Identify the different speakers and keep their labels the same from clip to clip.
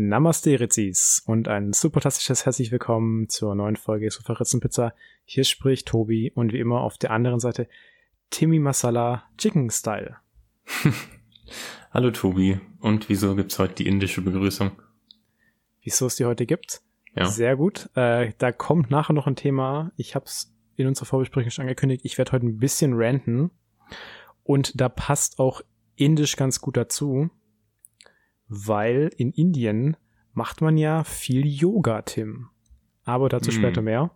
Speaker 1: Namaste Ritzis und ein supertastisches herzlich willkommen zur neuen Folge Sofa Pizza. Hier spricht Tobi und wie immer auf der anderen Seite Timmy Masala Chicken Style.
Speaker 2: Hallo Tobi. Und wieso gibt's heute die indische Begrüßung?
Speaker 1: Wieso es die heute gibt? Ja. Sehr gut. Äh, da kommt nachher noch ein Thema. Ich habe es in unserer Vorbesprechung schon angekündigt. Ich werde heute ein bisschen ranten. Und da passt auch Indisch ganz gut dazu weil in Indien macht man ja viel Yoga, Tim. Aber dazu mm. später mehr.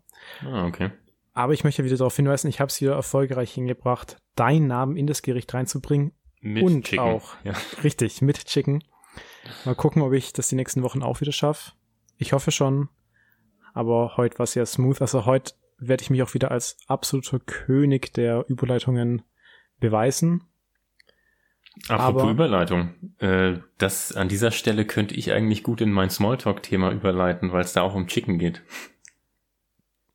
Speaker 2: Ah, okay.
Speaker 1: Aber ich möchte wieder darauf hinweisen, ich habe es wieder erfolgreich hingebracht, deinen Namen in das Gericht reinzubringen.
Speaker 2: Mit
Speaker 1: und
Speaker 2: Chicken.
Speaker 1: auch, ja. richtig, mit Chicken. Mal gucken, ob ich das die nächsten Wochen auch wieder schaffe. Ich hoffe schon. Aber heute war es ja smooth. Also heute werde ich mich auch wieder als absoluter König der Überleitungen beweisen.
Speaker 2: Apropos Aber, Überleitung, äh, das an dieser Stelle könnte ich eigentlich gut in mein Smalltalk-Thema überleiten, weil es da auch um Chicken geht.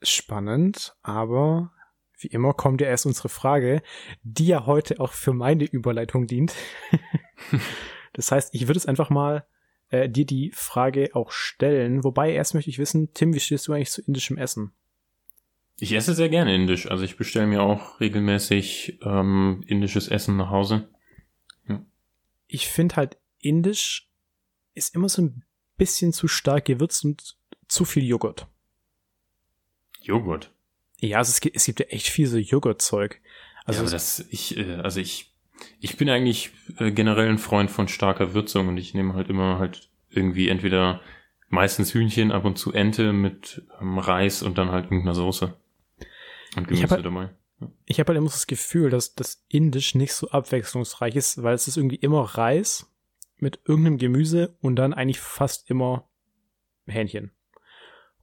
Speaker 1: Spannend, aber wie immer kommt ja erst unsere Frage, die ja heute auch für meine Überleitung dient. das heißt, ich würde es einfach mal äh, dir die Frage auch stellen. Wobei erst möchte ich wissen, Tim, wie stehst du eigentlich zu indischem Essen?
Speaker 2: Ich esse sehr gerne indisch. Also ich bestelle mir auch regelmäßig ähm, indisches Essen nach Hause
Speaker 1: ich finde halt indisch ist immer so ein bisschen zu stark gewürzt und zu viel Joghurt.
Speaker 2: Joghurt?
Speaker 1: Ja, also es, gibt, es gibt ja echt viel so Joghurtzeug.
Speaker 2: Also ja, das, ich, äh, also ich, ich bin eigentlich äh, generell ein Freund von starker Würzung und ich nehme halt immer halt irgendwie entweder meistens Hühnchen, ab und zu Ente mit ähm, Reis und dann halt irgendeiner Soße. Und Gemüse
Speaker 1: halt, dabei. Ich habe halt immer das Gefühl, dass das Indisch nicht so abwechslungsreich ist, weil es ist irgendwie immer Reis mit irgendeinem Gemüse und dann eigentlich fast immer Hähnchen.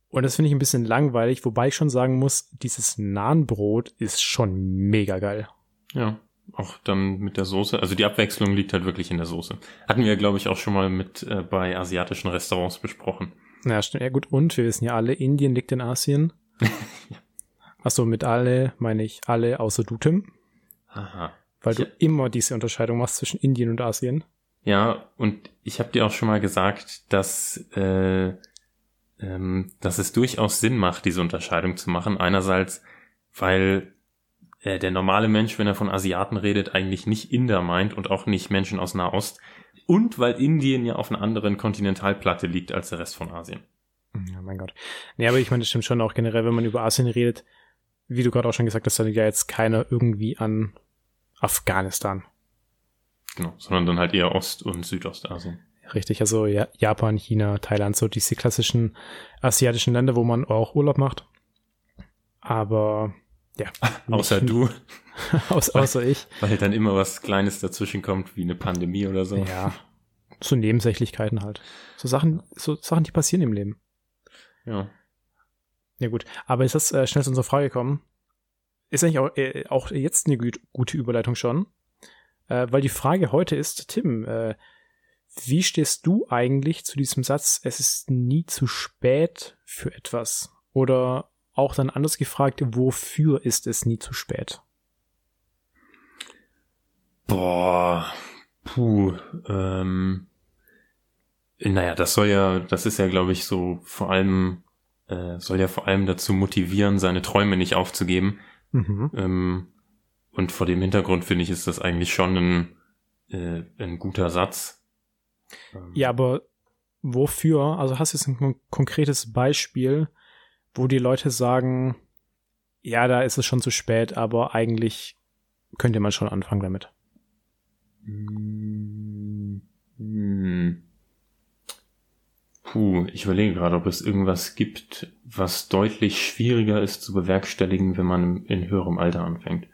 Speaker 1: Und das finde ich ein bisschen langweilig, wobei ich schon sagen muss, dieses Nahenbrot ist schon mega geil.
Speaker 2: Ja, auch dann mit der Soße. Also die Abwechslung liegt halt wirklich in der Soße. Hatten wir, glaube ich, auch schon mal mit äh, bei asiatischen Restaurants besprochen.
Speaker 1: Ja, stimmt. Ja gut, und wir wissen ja alle, Indien liegt in Asien. ja. Achso, mit alle meine ich alle außer du, Tim.
Speaker 2: Aha.
Speaker 1: Weil du immer diese Unterscheidung machst zwischen Indien und Asien.
Speaker 2: Ja, und ich habe dir auch schon mal gesagt, dass, äh, ähm, dass es durchaus Sinn macht, diese Unterscheidung zu machen. Einerseits, weil äh, der normale Mensch, wenn er von Asiaten redet, eigentlich nicht Inder meint und auch nicht Menschen aus Nahost. Und weil Indien ja auf einer anderen Kontinentalplatte liegt als der Rest von Asien.
Speaker 1: Ja, mein Gott. Nee, aber ich meine, das stimmt schon auch generell, wenn man über Asien redet, wie du gerade auch schon gesagt hast, dann ja jetzt keiner irgendwie an Afghanistan.
Speaker 2: Genau, sondern dann halt eher Ost- und Südostasien.
Speaker 1: Richtig, also ja, Japan, China, Thailand, so diese klassischen asiatischen Länder, wo man auch Urlaub macht. Aber ja.
Speaker 2: außer du.
Speaker 1: Aus, außer
Speaker 2: weil,
Speaker 1: ich.
Speaker 2: Weil dann immer was Kleines dazwischen kommt, wie eine Pandemie oder so.
Speaker 1: Ja. So Nebensächlichkeiten halt. So Sachen, so Sachen, die passieren im Leben.
Speaker 2: Ja.
Speaker 1: Ja gut, aber ist das äh, schnell zu unserer Frage gekommen? Ist eigentlich auch, äh, auch jetzt eine gut, gute Überleitung schon, äh, weil die Frage heute ist, Tim, äh, wie stehst du eigentlich zu diesem Satz, es ist nie zu spät für etwas? Oder auch dann anders gefragt, wofür ist es nie zu spät?
Speaker 2: Boah, puh, ähm, naja, das soll ja, das ist ja, glaube ich, so vor allem äh, soll ja vor allem dazu motivieren, seine Träume nicht aufzugeben. Mhm. Ähm, und vor dem Hintergrund finde ich, ist das eigentlich schon ein, äh, ein guter Satz.
Speaker 1: Ähm, ja, aber wofür? Also hast du jetzt ein konkretes Beispiel, wo die Leute sagen, ja, da ist es schon zu spät, aber eigentlich könnte man schon anfangen damit.
Speaker 2: Hm. Puh, ich überlege gerade, ob es irgendwas gibt, was deutlich schwieriger ist zu bewerkstelligen, wenn man in höherem Alter anfängt.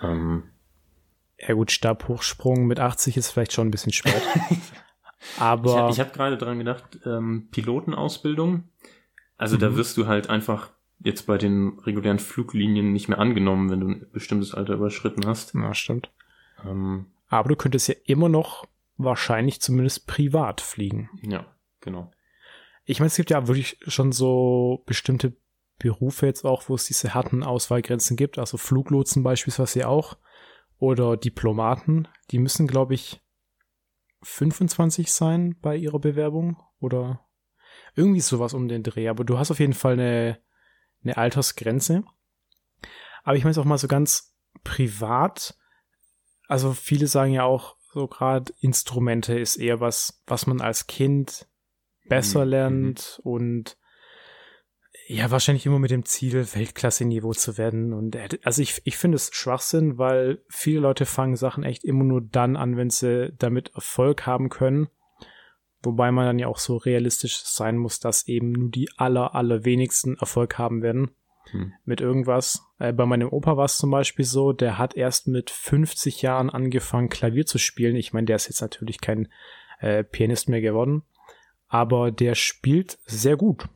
Speaker 2: Ähm.
Speaker 1: Ja gut, Stabhochsprung mit 80 ist vielleicht schon ein bisschen spät. Aber
Speaker 2: ich, ich habe gerade dran gedacht, ähm, Pilotenausbildung. Also mhm. da wirst du halt einfach jetzt bei den regulären Fluglinien nicht mehr angenommen, wenn du ein bestimmtes Alter überschritten hast.
Speaker 1: Ja, stimmt. Ähm, Aber du könntest ja immer noch wahrscheinlich zumindest privat fliegen.
Speaker 2: Ja. Genau.
Speaker 1: Ich meine, es gibt ja wirklich schon so bestimmte Berufe jetzt auch, wo es diese harten Auswahlgrenzen gibt, also Fluglotsen beispielsweise auch oder Diplomaten, die müssen, glaube ich, 25 sein bei ihrer Bewerbung oder irgendwie sowas um den Dreh. Aber du hast auf jeden Fall eine, eine Altersgrenze. Aber ich meine es auch mal so ganz privat. Also viele sagen ja auch, so gerade Instrumente ist eher was, was man als Kind besser mhm. lernt und ja, wahrscheinlich immer mit dem Ziel, Weltklasse-Niveau zu werden. Und also ich, ich finde es Schwachsinn, weil viele Leute fangen Sachen echt immer nur dann an, wenn sie damit Erfolg haben können. Wobei man dann ja auch so realistisch sein muss, dass eben nur die aller, allerwenigsten Erfolg haben werden hm. mit irgendwas. Äh, bei meinem Opa war es zum Beispiel so, der hat erst mit 50 Jahren angefangen, Klavier zu spielen. Ich meine, der ist jetzt natürlich kein äh, Pianist mehr geworden, aber der spielt sehr gut.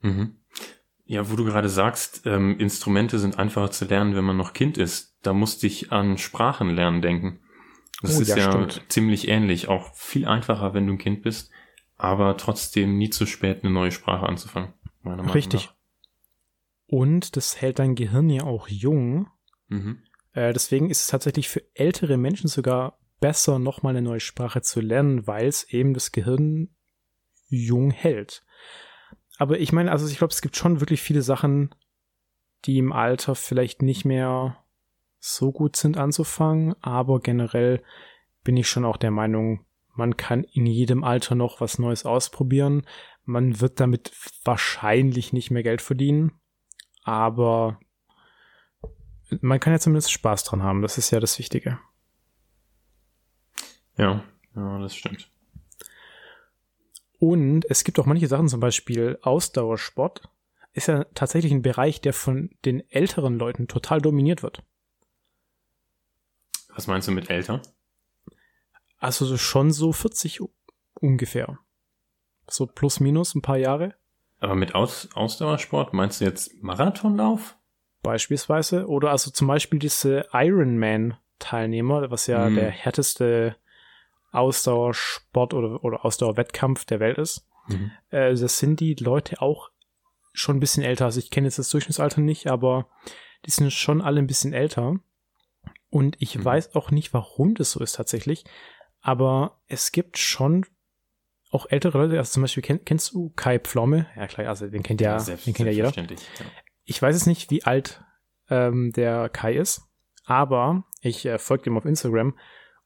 Speaker 2: Mhm. Ja, wo du gerade sagst, ähm, Instrumente sind einfacher zu lernen, wenn man noch Kind ist. Da musste ich an Sprachenlernen denken. Das oh, ist ja, ja ziemlich ähnlich. Auch viel einfacher, wenn du ein Kind bist, aber trotzdem nie zu spät, eine neue Sprache anzufangen.
Speaker 1: Richtig. Nach. Und das hält dein Gehirn ja auch jung. Mhm. Äh, deswegen ist es tatsächlich für ältere Menschen sogar besser, nochmal eine neue Sprache zu lernen, weil es eben das Gehirn jung hält aber ich meine, also ich glaube, es gibt schon wirklich viele Sachen, die im Alter vielleicht nicht mehr so gut sind anzufangen, aber generell bin ich schon auch der Meinung, man kann in jedem Alter noch was Neues ausprobieren. Man wird damit wahrscheinlich nicht mehr Geld verdienen, aber man kann ja zumindest Spaß dran haben. Das ist ja das Wichtige.
Speaker 2: Ja, ja, das stimmt.
Speaker 1: Und es gibt auch manche Sachen, zum Beispiel Ausdauersport, ist ja tatsächlich ein Bereich, der von den älteren Leuten total dominiert wird.
Speaker 2: Was meinst du mit älter?
Speaker 1: Also schon so 40 ungefähr. So plus minus ein paar Jahre.
Speaker 2: Aber mit Aus Ausdauersport meinst du jetzt Marathonlauf?
Speaker 1: Beispielsweise. Oder also zum Beispiel diese Ironman-Teilnehmer, was ja mm. der härteste Ausdauersport oder, oder Ausdauerwettkampf der Welt ist. Mhm. Äh, das sind die Leute auch schon ein bisschen älter. Also ich kenne jetzt das Durchschnittsalter nicht, aber die sind schon alle ein bisschen älter. Und ich mhm. weiß auch nicht, warum das so ist tatsächlich. Aber es gibt schon auch ältere Leute, also zum Beispiel kenn, kennst du Kai Pflomme? Ja klar, also den kennt ja, ja den kennt ja jeder. Ja. Ich weiß es nicht, wie alt ähm, der Kai ist, aber ich äh, folge ihm auf Instagram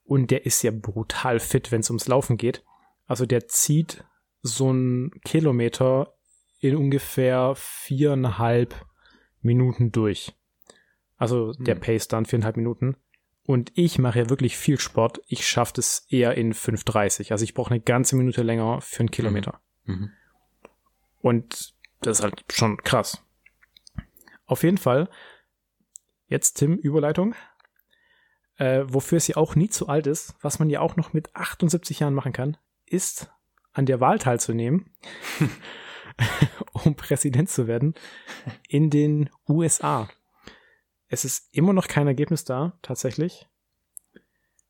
Speaker 1: und der ist ja brutal fit, wenn es ums Laufen geht. Also der zieht so einen Kilometer in ungefähr viereinhalb Minuten durch. Also der hm. Pace dann viereinhalb Minuten. Und ich mache ja wirklich viel Sport. Ich schaffe das eher in 5,30. Also ich brauche eine ganze Minute länger für einen Kilometer. Mhm. mhm. Und das ist halt schon krass. Auf jeden Fall. Jetzt Tim, Überleitung äh, wofür sie auch nie zu alt ist, was man ja auch noch mit 78 Jahren machen kann, ist an der Wahl teilzunehmen, um Präsident zu werden in den USA. Es ist immer noch kein Ergebnis da, tatsächlich.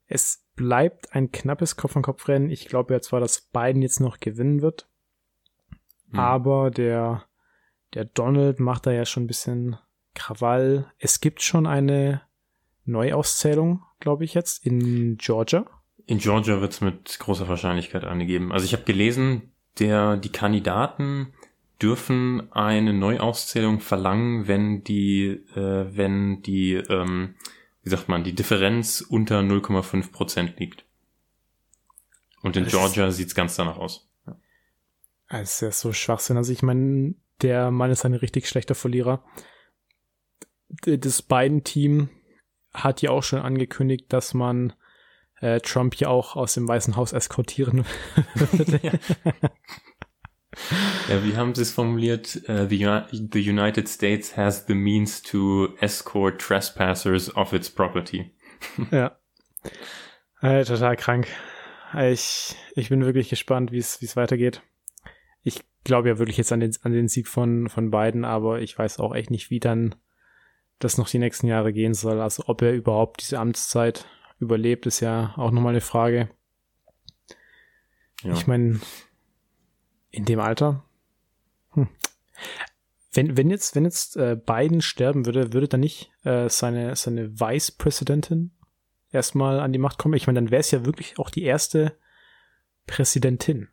Speaker 1: Es bleibt ein knappes Kopf-an-Kopf-Rennen. Ich glaube ja zwar, dass Biden jetzt noch gewinnen wird, mhm. aber der, der Donald macht da ja schon ein bisschen Krawall. Es gibt schon eine Neuauszählung, glaube ich jetzt, in Georgia.
Speaker 2: In Georgia wird es mit großer Wahrscheinlichkeit angegeben. Also ich habe gelesen, der, die Kandidaten dürfen eine Neuauszählung verlangen, wenn die, äh, wenn die, ähm, wie sagt man, die Differenz unter 0,5 Prozent liegt. Und in das Georgia sieht's ganz danach aus. Ja.
Speaker 1: Das ist ja so Schwachsinn. Also ich meine, der Mann ist ein richtig schlechter Verlierer. Das beiden Team hat ja auch schon angekündigt, dass man äh, Trump ja auch aus dem Weißen Haus eskortieren würde.
Speaker 2: ja. ja, wie haben sie es formuliert? Uh, the, the United States has the means to escort trespassers off its property.
Speaker 1: ja. Äh, total krank. Ich, ich bin wirklich gespannt, wie es weitergeht. Ich glaube ja wirklich jetzt an den, an den Sieg von, von Biden, aber ich weiß auch echt nicht, wie dann das noch die nächsten Jahre gehen soll. Also ob er überhaupt diese Amtszeit überlebt, ist ja auch nochmal eine Frage. Ja. Ich meine, in dem Alter. Hm. Wenn, wenn jetzt, wenn jetzt äh, Biden sterben würde, würde dann nicht äh, seine, seine Vice-Präsidentin erstmal an die Macht kommen? Ich meine, dann wäre es ja wirklich auch die erste Präsidentin.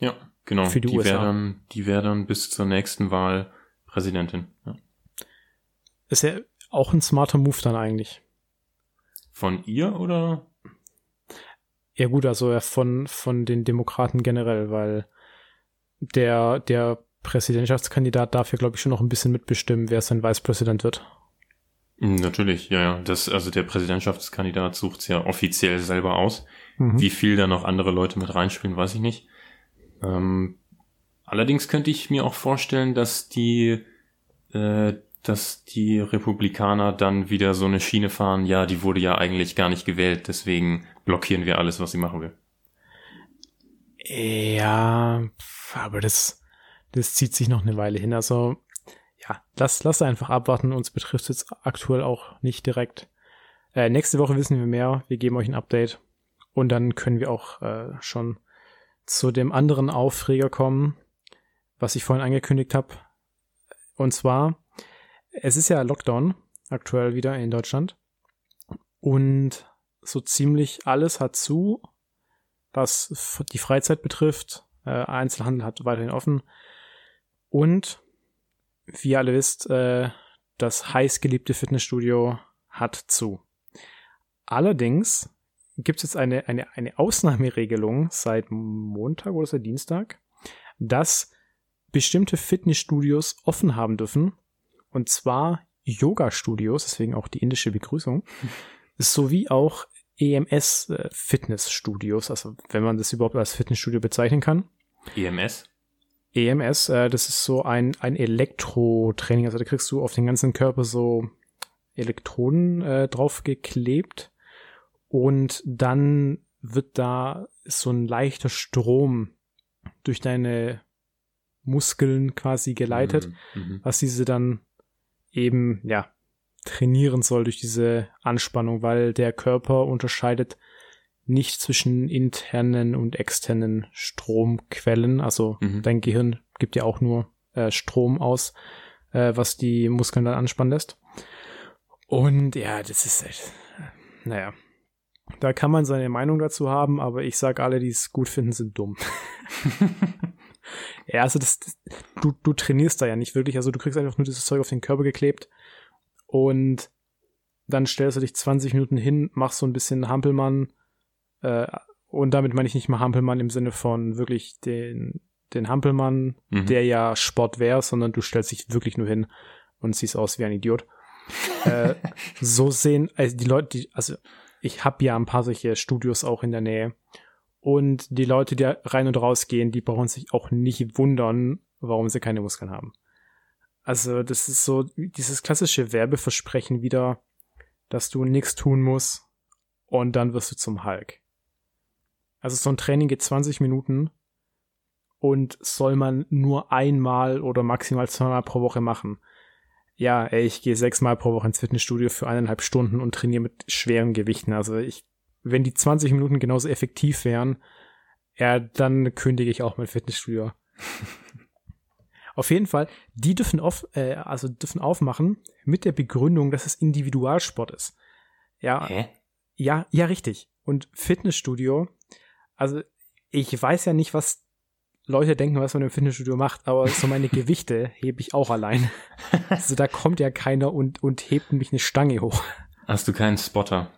Speaker 2: Ja, genau.
Speaker 1: Für die
Speaker 2: die
Speaker 1: USA.
Speaker 2: wäre dann, die wäre dann bis zur nächsten Wahl Präsidentin. Ja.
Speaker 1: Ist ja auch ein smarter Move dann eigentlich.
Speaker 2: Von ihr oder?
Speaker 1: Ja gut, also von, von den Demokraten generell, weil der, der Präsidentschaftskandidat darf ja, glaube ich, schon noch ein bisschen mitbestimmen, wer sein Vicepräsident wird.
Speaker 2: Hm, Natürlich, ja, ja. Das, also der Präsidentschaftskandidat sucht es ja offiziell selber aus.
Speaker 1: Mhm.
Speaker 2: Wie viel da noch andere Leute mit reinspielen, weiß ich nicht. Ähm, allerdings könnte ich mir auch vorstellen, dass die, äh, dass die Republikaner dann wieder so eine Schiene fahren, ja, die wurde ja eigentlich gar nicht gewählt, deswegen blockieren wir alles, was sie machen will.
Speaker 1: Ja, aber das, das zieht sich noch eine Weile hin. Also, ja, lass, lass einfach abwarten. Uns betrifft es aktuell auch nicht direkt. Äh, nächste Woche wissen wir mehr. Wir geben euch ein Update. Und dann können wir auch äh, schon zu dem anderen Aufreger kommen, was ich vorhin angekündigt habe. Und zwar, es ist ja Lockdown aktuell wieder in Deutschland. Und so ziemlich alles hat zu, was die Freizeit betrifft. Äh, Einzelhandel hat weiterhin offen. Und wie ihr alle wisst, äh, das heißgeliebte Fitnessstudio hat zu. Allerdings gibt es jetzt eine, eine, eine Ausnahmeregelung seit Montag oder seit Dienstag, dass bestimmte Fitnessstudios offen haben dürfen. Und zwar Yoga-Studios, deswegen auch die indische Begrüßung, sowie auch EMS-Fitnessstudios, also wenn man das überhaupt als Fitnessstudio bezeichnen kann.
Speaker 2: EMS?
Speaker 1: EMS, äh, das ist so ein, ein Elektrotraining, also da kriegst du auf den ganzen Körper so Elektroden äh, drauf geklebt und dann wird da so ein leichter Strom durch deine Muskeln quasi geleitet,
Speaker 2: Mhm, mhm.
Speaker 1: was diese dann eben, ja, trainieren soll durch diese Anspannung, weil der Körper unterscheidet nicht zwischen internen und externen Stromquellen. Also
Speaker 2: Mhm.
Speaker 1: dein Gehirn gibt ja auch nur äh, Strom aus, äh, was die Muskeln dann anspannen lässt. Und ja, das ist echt, naja. Da kann man seine Meinung dazu haben, aber ich sag alle, die es gut finden, sind dumm. ja, also das, das du, du trainierst da ja nicht wirklich. Also du kriegst einfach nur dieses Zeug auf den Körper geklebt und dann stellst du dich 20 Minuten hin, machst so ein bisschen Hampelmann, äh, und damit meine ich nicht mal Hampelmann im Sinne von wirklich den, den Hampelmann,
Speaker 2: Mhm.
Speaker 1: der ja Sport wäre, sondern du stellst dich wirklich nur hin und siehst aus wie ein Idiot. äh, so sehen, also die Leute, die, also ich habe ja ein paar solche Studios auch in der Nähe. Und die Leute, die rein und raus gehen, die brauchen sich auch nicht wundern, warum sie keine Muskeln haben. Also das ist so dieses klassische Werbeversprechen wieder, dass du nichts tun musst und dann wirst du zum Hulk. Also so ein Training geht 20 Minuten und soll man nur einmal oder maximal zweimal pro Woche machen. Ja, ey, ich gehe sechsmal pro Woche ins Fitnessstudio für eineinhalb Stunden und trainiere mit schweren Gewichten. Also ich, wenn die 20 Minuten genauso effektiv wären, ja, dann kündige ich auch mein Fitnessstudio. Auf jeden Fall, die dürfen auf, äh, also dürfen aufmachen mit der Begründung, dass es Individualsport ist. Ja,
Speaker 2: Hä?
Speaker 1: ja, ja, richtig. Und Fitnessstudio, also ich weiß ja nicht, was Leute denken, was man im Fitnessstudio macht, aber so meine Gewichte hebe ich auch allein. Also da kommt ja keiner und, und hebt mich eine Stange hoch.
Speaker 2: Hast du keinen Spotter?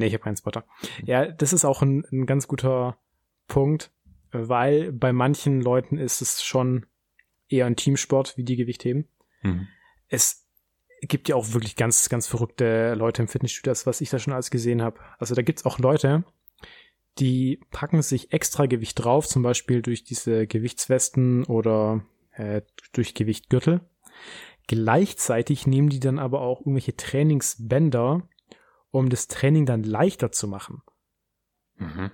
Speaker 1: Nee, ich habe keinen Spotter. Ja, das ist auch ein, ein ganz guter Punkt, weil bei manchen Leuten ist es schon eher ein Teamsport, wie die Gewicht heben.
Speaker 2: Mhm.
Speaker 1: es gibt ja auch wirklich ganz, ganz verrückte Leute im Fitnessstudio, das, was ich da schon alles gesehen habe. Also da gibt's auch Leute, die packen sich extra Gewicht drauf, zum Beispiel durch diese Gewichtswesten oder äh, durch Gewichtgürtel. Gleichzeitig nehmen die dann aber auch irgendwelche Trainingsbänder, um das Training dann leichter zu machen.
Speaker 2: Mhm.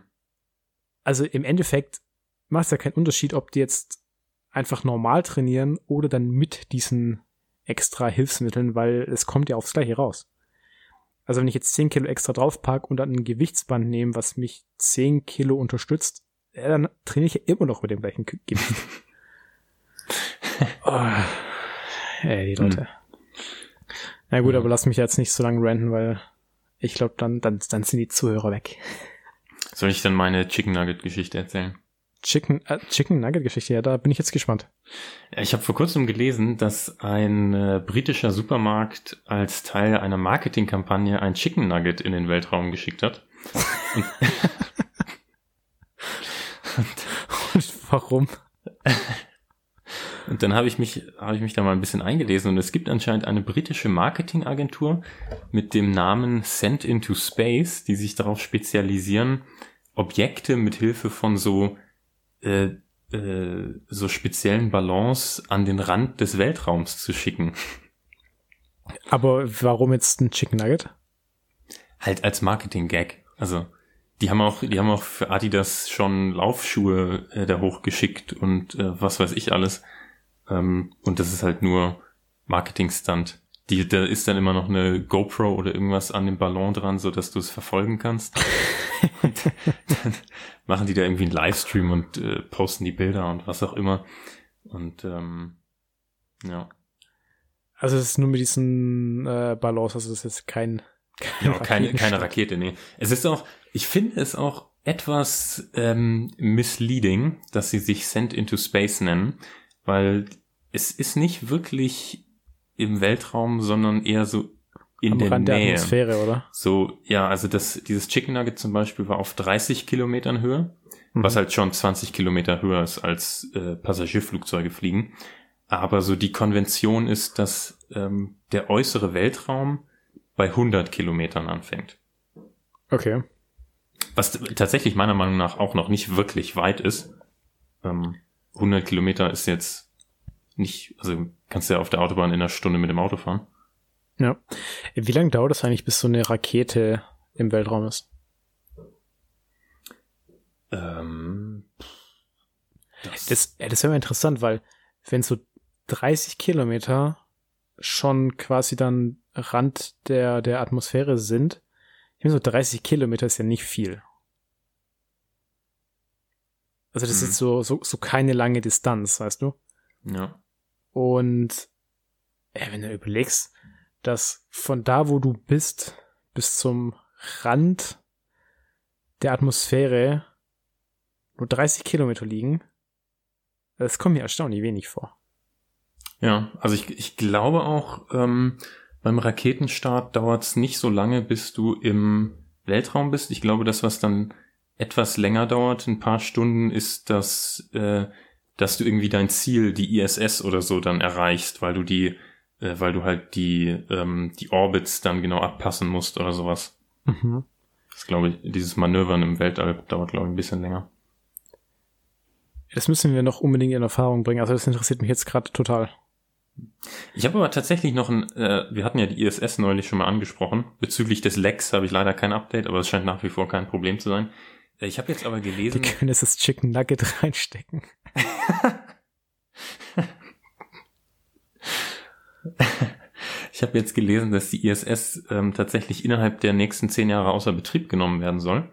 Speaker 1: Also im Endeffekt macht es ja keinen Unterschied, ob die jetzt einfach normal trainieren oder dann mit diesen extra Hilfsmitteln, weil es kommt ja aufs Gleiche raus. Also wenn ich jetzt 10 Kilo extra draufpack und dann ein Gewichtsband nehme, was mich 10 Kilo unterstützt, ja, dann trainiere ich ja immer noch mit dem gleichen Gewicht. oh, ey, die Leute. Na gut, aber lass mich jetzt nicht so lange ranten, weil ich glaube, dann, dann, dann sind die Zuhörer weg.
Speaker 2: Soll ich dann meine Chicken Nugget Geschichte erzählen?
Speaker 1: Chicken, äh, Chicken Nugget Geschichte, ja, da bin ich jetzt gespannt.
Speaker 2: Ich habe vor kurzem gelesen, dass ein äh, britischer Supermarkt als Teil einer Marketingkampagne ein Chicken Nugget in den Weltraum geschickt hat. Und,
Speaker 1: Und warum?
Speaker 2: Und dann habe ich mich, habe ich mich da mal ein bisschen eingelesen und es gibt anscheinend eine britische Marketingagentur mit dem Namen Send into Space, die sich darauf spezialisieren, Objekte mit Hilfe von so äh, äh, so speziellen Ballons an den Rand des Weltraums zu schicken.
Speaker 1: Aber warum jetzt ein Chicken Nugget?
Speaker 2: Halt als Marketing-Gag. Also die haben auch, die haben auch für Adidas schon Laufschuhe äh, da hochgeschickt und äh, was weiß ich alles. Ähm, und das ist halt nur Marketing-Stunt. Die, da ist dann immer noch eine GoPro oder irgendwas an dem Ballon dran, so dass du es verfolgen kannst. und dann machen die da irgendwie einen Livestream und äh, posten die Bilder und was auch immer. Und ähm, ja.
Speaker 1: Also es ist nur mit diesen äh, Ballons, also das ist jetzt kein
Speaker 2: keine, ja, keine, keine Rakete, nee. Es ist auch, ich finde es auch etwas ähm, misleading, dass sie sich Send into Space nennen, weil es ist nicht wirklich im Weltraum, sondern eher so in Am der Rand Nähe. Der
Speaker 1: Atmosphäre, oder?
Speaker 2: So, ja, also das, dieses Chicken Nugget zum Beispiel war auf 30 Kilometern Höhe, mhm. was halt schon 20 Kilometer höher ist als äh, Passagierflugzeuge fliegen. Aber so die Konvention ist, dass ähm, der äußere Weltraum bei 100 Kilometern anfängt.
Speaker 1: Okay.
Speaker 2: Was tatsächlich meiner Meinung nach auch noch nicht wirklich weit ist. Ähm, 100 Kilometer ist jetzt nicht, also kannst du ja auf der Autobahn in einer Stunde mit dem Auto fahren.
Speaker 1: Ja. Wie lange dauert es eigentlich, bis so eine Rakete im Weltraum ist?
Speaker 2: Ähm,
Speaker 1: das, das, das wäre mal interessant, weil wenn so 30 Kilometer schon quasi dann Rand der, der Atmosphäre sind, ich meine, so 30 Kilometer ist ja nicht viel. Also das mhm. ist so, so, so keine lange Distanz, weißt du?
Speaker 2: Ja.
Speaker 1: Und äh, wenn du überlegst, dass von da, wo du bist, bis zum Rand der Atmosphäre nur 30 Kilometer liegen, das kommt mir erstaunlich wenig vor.
Speaker 2: Ja, also ich, ich glaube auch, ähm, beim Raketenstart dauert es nicht so lange, bis du im Weltraum bist. Ich glaube, das, was dann etwas länger dauert, ein paar Stunden, ist das, äh, dass du irgendwie dein Ziel, die ISS oder so, dann erreichst, weil du die, äh, weil du halt die, ähm, die Orbits dann genau abpassen musst oder sowas. Mhm. Das glaube ich, dieses Manövern im Weltall dauert, glaube ich, ein bisschen länger.
Speaker 1: Das müssen wir noch unbedingt in Erfahrung bringen. Also das interessiert mich jetzt gerade total.
Speaker 2: Ich habe aber tatsächlich noch ein, äh, wir hatten ja die ISS neulich schon mal angesprochen. Bezüglich des Lecks habe ich leider kein Update, aber es scheint nach wie vor kein Problem zu sein. Äh, ich habe jetzt aber gelesen.
Speaker 1: Die können jetzt das Chicken Nugget reinstecken.
Speaker 2: ich habe jetzt gelesen, dass die ISS ähm, tatsächlich innerhalb der nächsten zehn Jahre außer Betrieb genommen werden soll.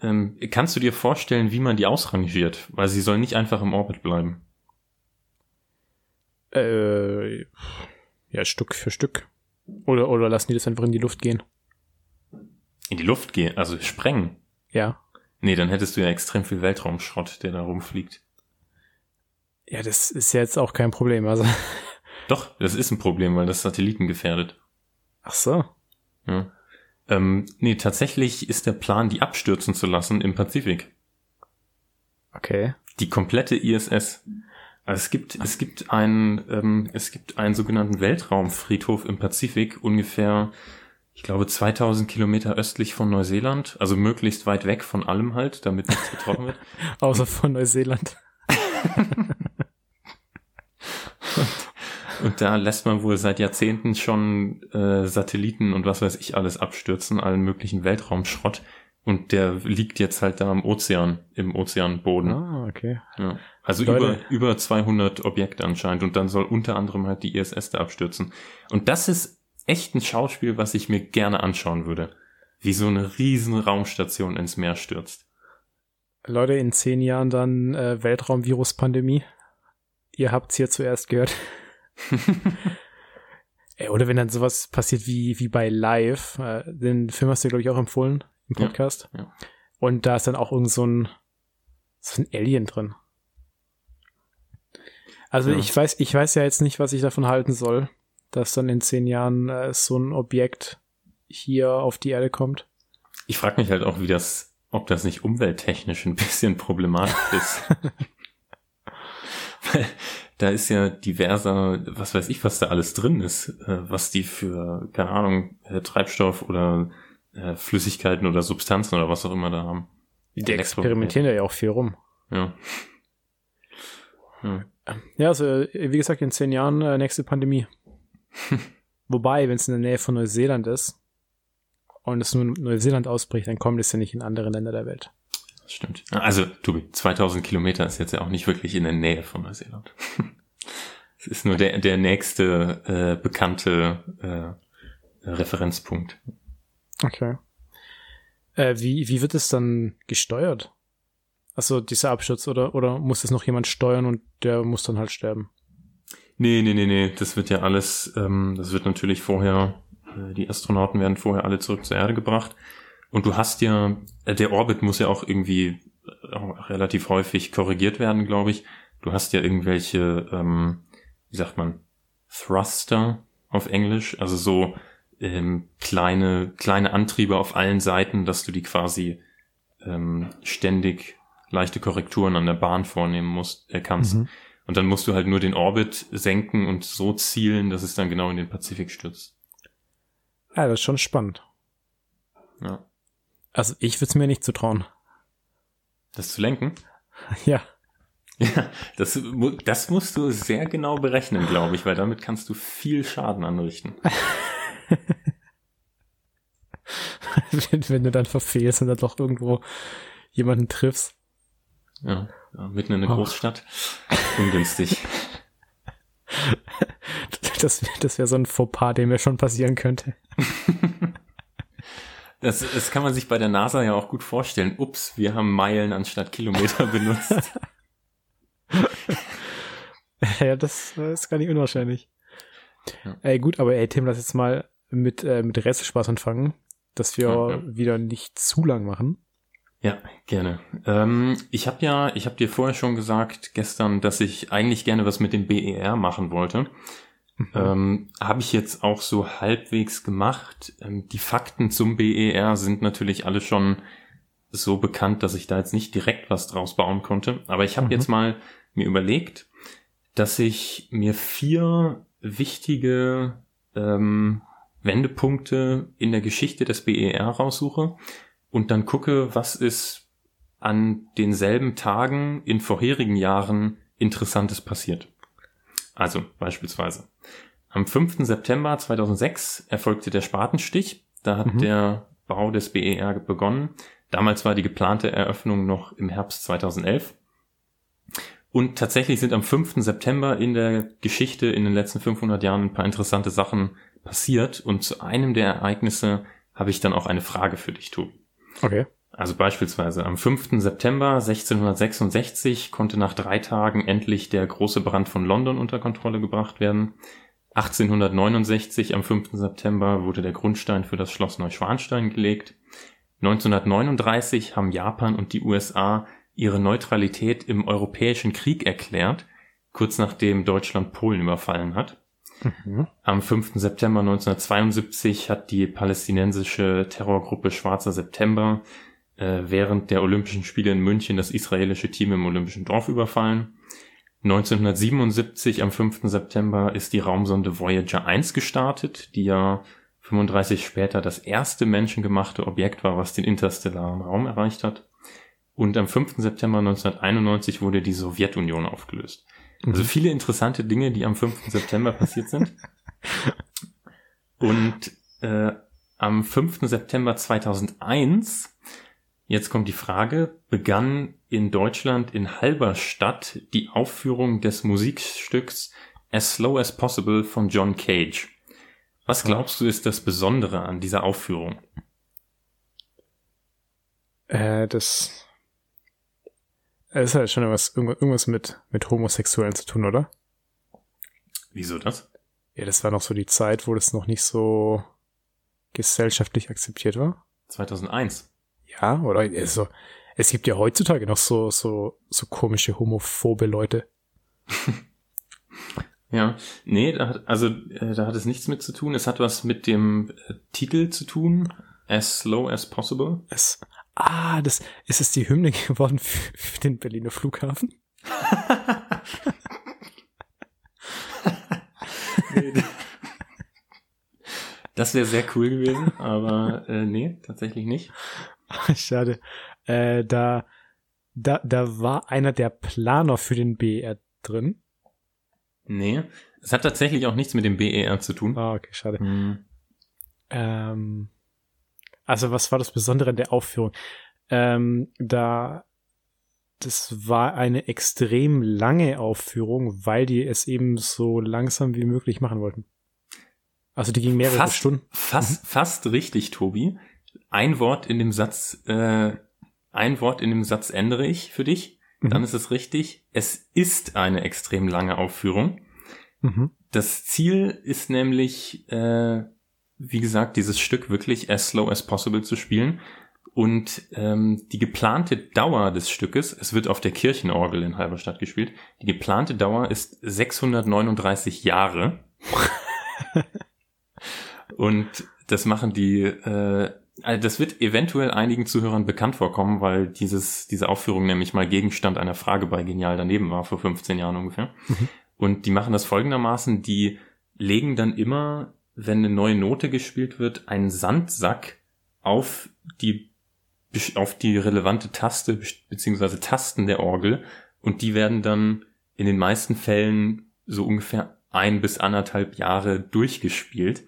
Speaker 2: Ähm, kannst du dir vorstellen, wie man die ausrangiert? Weil sie soll nicht einfach im Orbit bleiben.
Speaker 1: Äh, ja, Stück für Stück. Oder, oder lassen die das einfach in die Luft gehen?
Speaker 2: In die Luft gehen? Also sprengen?
Speaker 1: Ja.
Speaker 2: Nee, dann hättest du ja extrem viel Weltraumschrott, der da rumfliegt.
Speaker 1: Ja, das ist ja jetzt auch kein Problem, also.
Speaker 2: Doch, das ist ein Problem, weil das Satelliten gefährdet.
Speaker 1: Ach so.
Speaker 2: Ja. Ähm, nee, tatsächlich ist der Plan, die abstürzen zu lassen im Pazifik.
Speaker 1: Okay.
Speaker 2: Die komplette ISS. Also es gibt, es gibt einen, ähm, es gibt einen sogenannten Weltraumfriedhof im Pazifik, ungefähr, ich glaube, 2000 Kilometer östlich von Neuseeland, also möglichst weit weg von allem halt, damit nichts getroffen wird.
Speaker 1: Außer von Neuseeland.
Speaker 2: und, da lässt man wohl seit Jahrzehnten schon äh, Satelliten und was weiß ich alles abstürzen, allen möglichen Weltraumschrott. Und der liegt jetzt halt da am Ozean, im Ozeanboden.
Speaker 1: Ah, okay.
Speaker 2: Ja. Also über, über 200 Objekte anscheinend. Und dann soll unter anderem halt die ISS da abstürzen. Und das ist echt ein Schauspiel, was ich mir gerne anschauen würde. Wie so eine riesen Raumstation ins Meer stürzt.
Speaker 1: Leute, in zehn Jahren dann äh, Weltraumvirus-Pandemie. Ihr habt's hier zuerst gehört. Oder wenn dann sowas passiert wie, wie bei Live. Äh, den Film hast du, glaube ich, auch empfohlen im Podcast.
Speaker 2: Ja, ja.
Speaker 1: Und da ist dann auch irgend so ein, so ein Alien drin. Also ja. ich weiß, ich weiß ja jetzt nicht, was ich davon halten soll, dass dann in zehn Jahren äh, so ein Objekt hier auf die Erde kommt.
Speaker 2: Ich frage mich halt auch, wie das, ob das nicht umwelttechnisch ein bisschen problematisch ist. Weil da ist ja diverser, was weiß ich, was da alles drin ist, äh, was die für, keine Ahnung, äh, Treibstoff oder äh, Flüssigkeiten oder Substanzen oder was auch immer da haben.
Speaker 1: Die experimentieren ja auch viel rum.
Speaker 2: Ja.
Speaker 1: Hm. Ja, also wie gesagt, in zehn Jahren äh, nächste Pandemie. Wobei, wenn es in der Nähe von Neuseeland ist und es nur in Neuseeland ausbricht, dann kommt es ja nicht in andere Länder der Welt.
Speaker 2: Das stimmt. Also, Tobi, 2000 Kilometer ist jetzt ja auch nicht wirklich in der Nähe von Neuseeland. Es ist nur der, der nächste äh, bekannte äh, Referenzpunkt.
Speaker 1: Okay. Äh, wie, wie wird es dann gesteuert? Also dieser Absturz oder, oder muss es noch jemand steuern und der muss dann halt sterben?
Speaker 2: Nee, nee, nee, nee. Das wird ja alles, ähm, das wird natürlich vorher, äh, die Astronauten werden vorher alle zurück zur Erde gebracht. Und du hast ja, äh, der Orbit muss ja auch irgendwie auch äh, relativ häufig korrigiert werden, glaube ich. Du hast ja irgendwelche, ähm, wie sagt man, Thruster auf Englisch, also so ähm, kleine, kleine Antriebe auf allen Seiten, dass du die quasi ähm, ständig leichte Korrekturen an der Bahn vornehmen musst, äh, kannst. Mhm. Und dann musst du halt nur den Orbit senken und so zielen, dass es dann genau in den Pazifik stürzt.
Speaker 1: Ja, das ist schon spannend.
Speaker 2: Ja.
Speaker 1: Also ich würde es mir nicht zutrauen.
Speaker 2: Das zu lenken?
Speaker 1: Ja.
Speaker 2: Ja, das, das musst du sehr genau berechnen, glaube ich, weil damit kannst du viel Schaden anrichten.
Speaker 1: wenn, wenn, du dann verfehlst und dann doch irgendwo jemanden triffst.
Speaker 2: Ja, ja mitten in der oh. Ungünstig.
Speaker 1: Das, das wäre so ein Fauxpas, der mir schon passieren könnte.
Speaker 2: Das, das kann man sich bei der NASA ja auch gut vorstellen. Ups, wir haben Meilen anstatt Kilometer benutzt.
Speaker 1: ja, das, das ist gar nicht unwahrscheinlich. Ja. Ey, gut, aber ey, Tim, lass jetzt mal mit, äh, mit Restespaß anfangen, dass wir ja, ja. wieder nicht zu lang machen.
Speaker 2: Ja, gerne. Ähm, ich habe ja, ich habe dir vorher schon gesagt gestern, dass ich eigentlich gerne was mit dem BER machen wollte. Mhm. Ähm, habe ich jetzt auch so halbwegs gemacht. Ähm, die Fakten zum BER sind natürlich alle schon so bekannt, dass ich da jetzt nicht direkt was draus bauen konnte. Aber ich habe mhm. jetzt mal mir überlegt, dass ich mir vier wichtige ähm, Wendepunkte in der Geschichte des BER raussuche und dann gucke, was ist an denselben Tagen in vorherigen Jahren Interessantes passiert. Also beispielsweise. Am 5. September 2006 erfolgte der Spatenstich. Da hat mhm. der Bau des BER begonnen. Damals war die geplante Eröffnung noch im Herbst 2011. Und tatsächlich sind am 5. September in der Geschichte in den letzten 500 Jahren ein paar interessante Sachen passiert. Und zu einem der Ereignisse habe ich dann auch eine Frage für dich, Tobi.
Speaker 1: Okay.
Speaker 2: Also beispielsweise am 5. September 1666 konnte nach drei Tagen endlich der große Brand von London unter Kontrolle gebracht werden. 1869 am 5. September wurde der Grundstein für das Schloss Neuschwanstein gelegt. 1939 haben Japan und die USA ihre Neutralität im Europäischen Krieg erklärt, kurz nachdem Deutschland Polen überfallen hat. Mhm. Am 5. September 1972 hat die palästinensische Terrorgruppe Schwarzer September äh, während der Olympischen Spiele in München das israelische Team im Olympischen Dorf überfallen. 1977 am 5. September ist die Raumsonde Voyager 1 gestartet, die ja 35 später das erste menschengemachte Objekt war, was den interstellaren Raum erreicht hat. Und am 5. September 1991 wurde die Sowjetunion aufgelöst. Also mhm. viele interessante Dinge, die am 5. September passiert sind. Und äh, am 5. September 2001, jetzt kommt die Frage, begann in Deutschland in Halberstadt die Aufführung des Musikstücks As Slow as Possible von John Cage. Was glaubst du ist das Besondere an dieser Aufführung?
Speaker 1: Äh, das es halt schon irgendwas, irgendwas mit, mit Homosexuellen zu tun, oder?
Speaker 2: Wieso das?
Speaker 1: Ja, das war noch so die Zeit, wo das noch nicht so gesellschaftlich akzeptiert war.
Speaker 2: 2001.
Speaker 1: Ja, oder also, es gibt ja heutzutage noch so, so, so komische homophobe Leute.
Speaker 2: ja, nee, da hat, also äh, da hat es nichts mit zu tun. Es hat was mit dem äh, Titel zu tun. As slow as possible.
Speaker 1: Es, ah, das ist es die Hymne geworden für, für den Berliner Flughafen.
Speaker 2: das wäre sehr cool gewesen, aber äh, nee, tatsächlich nicht.
Speaker 1: Schade. Äh, da, da, da war einer der Planer für den BER drin.
Speaker 2: Nee, es hat tatsächlich auch nichts mit dem BER zu tun.
Speaker 1: Ah, okay, schade. Hm. Ähm, also was war das Besondere an der Aufführung? Ähm, da das war eine extrem lange Aufführung, weil die es eben so langsam wie möglich machen wollten. Also die ging mehrere
Speaker 2: fast,
Speaker 1: Stunden.
Speaker 2: Fast, mhm. fast richtig, Tobi. Ein Wort in dem Satz, äh, ein Wort in dem Satz ändere ich für dich. Mhm. Dann ist es richtig. Es ist eine extrem lange Aufführung. Mhm. Das Ziel ist nämlich, äh, wie gesagt, dieses Stück wirklich as slow as possible zu spielen. Und ähm, die geplante Dauer des Stückes, es wird auf der Kirchenorgel in Halberstadt gespielt, die geplante Dauer ist 639 Jahre. Und das machen die, äh, also das wird eventuell einigen Zuhörern bekannt vorkommen, weil dieses, diese Aufführung nämlich mal Gegenstand einer Frage bei Genial daneben war, vor 15 Jahren ungefähr. Mhm. Und die machen das folgendermaßen, die legen dann immer, wenn eine neue Note gespielt wird, einen Sandsack auf die auf die relevante Taste beziehungsweise Tasten der Orgel und die werden dann in den meisten Fällen so ungefähr ein bis anderthalb Jahre durchgespielt.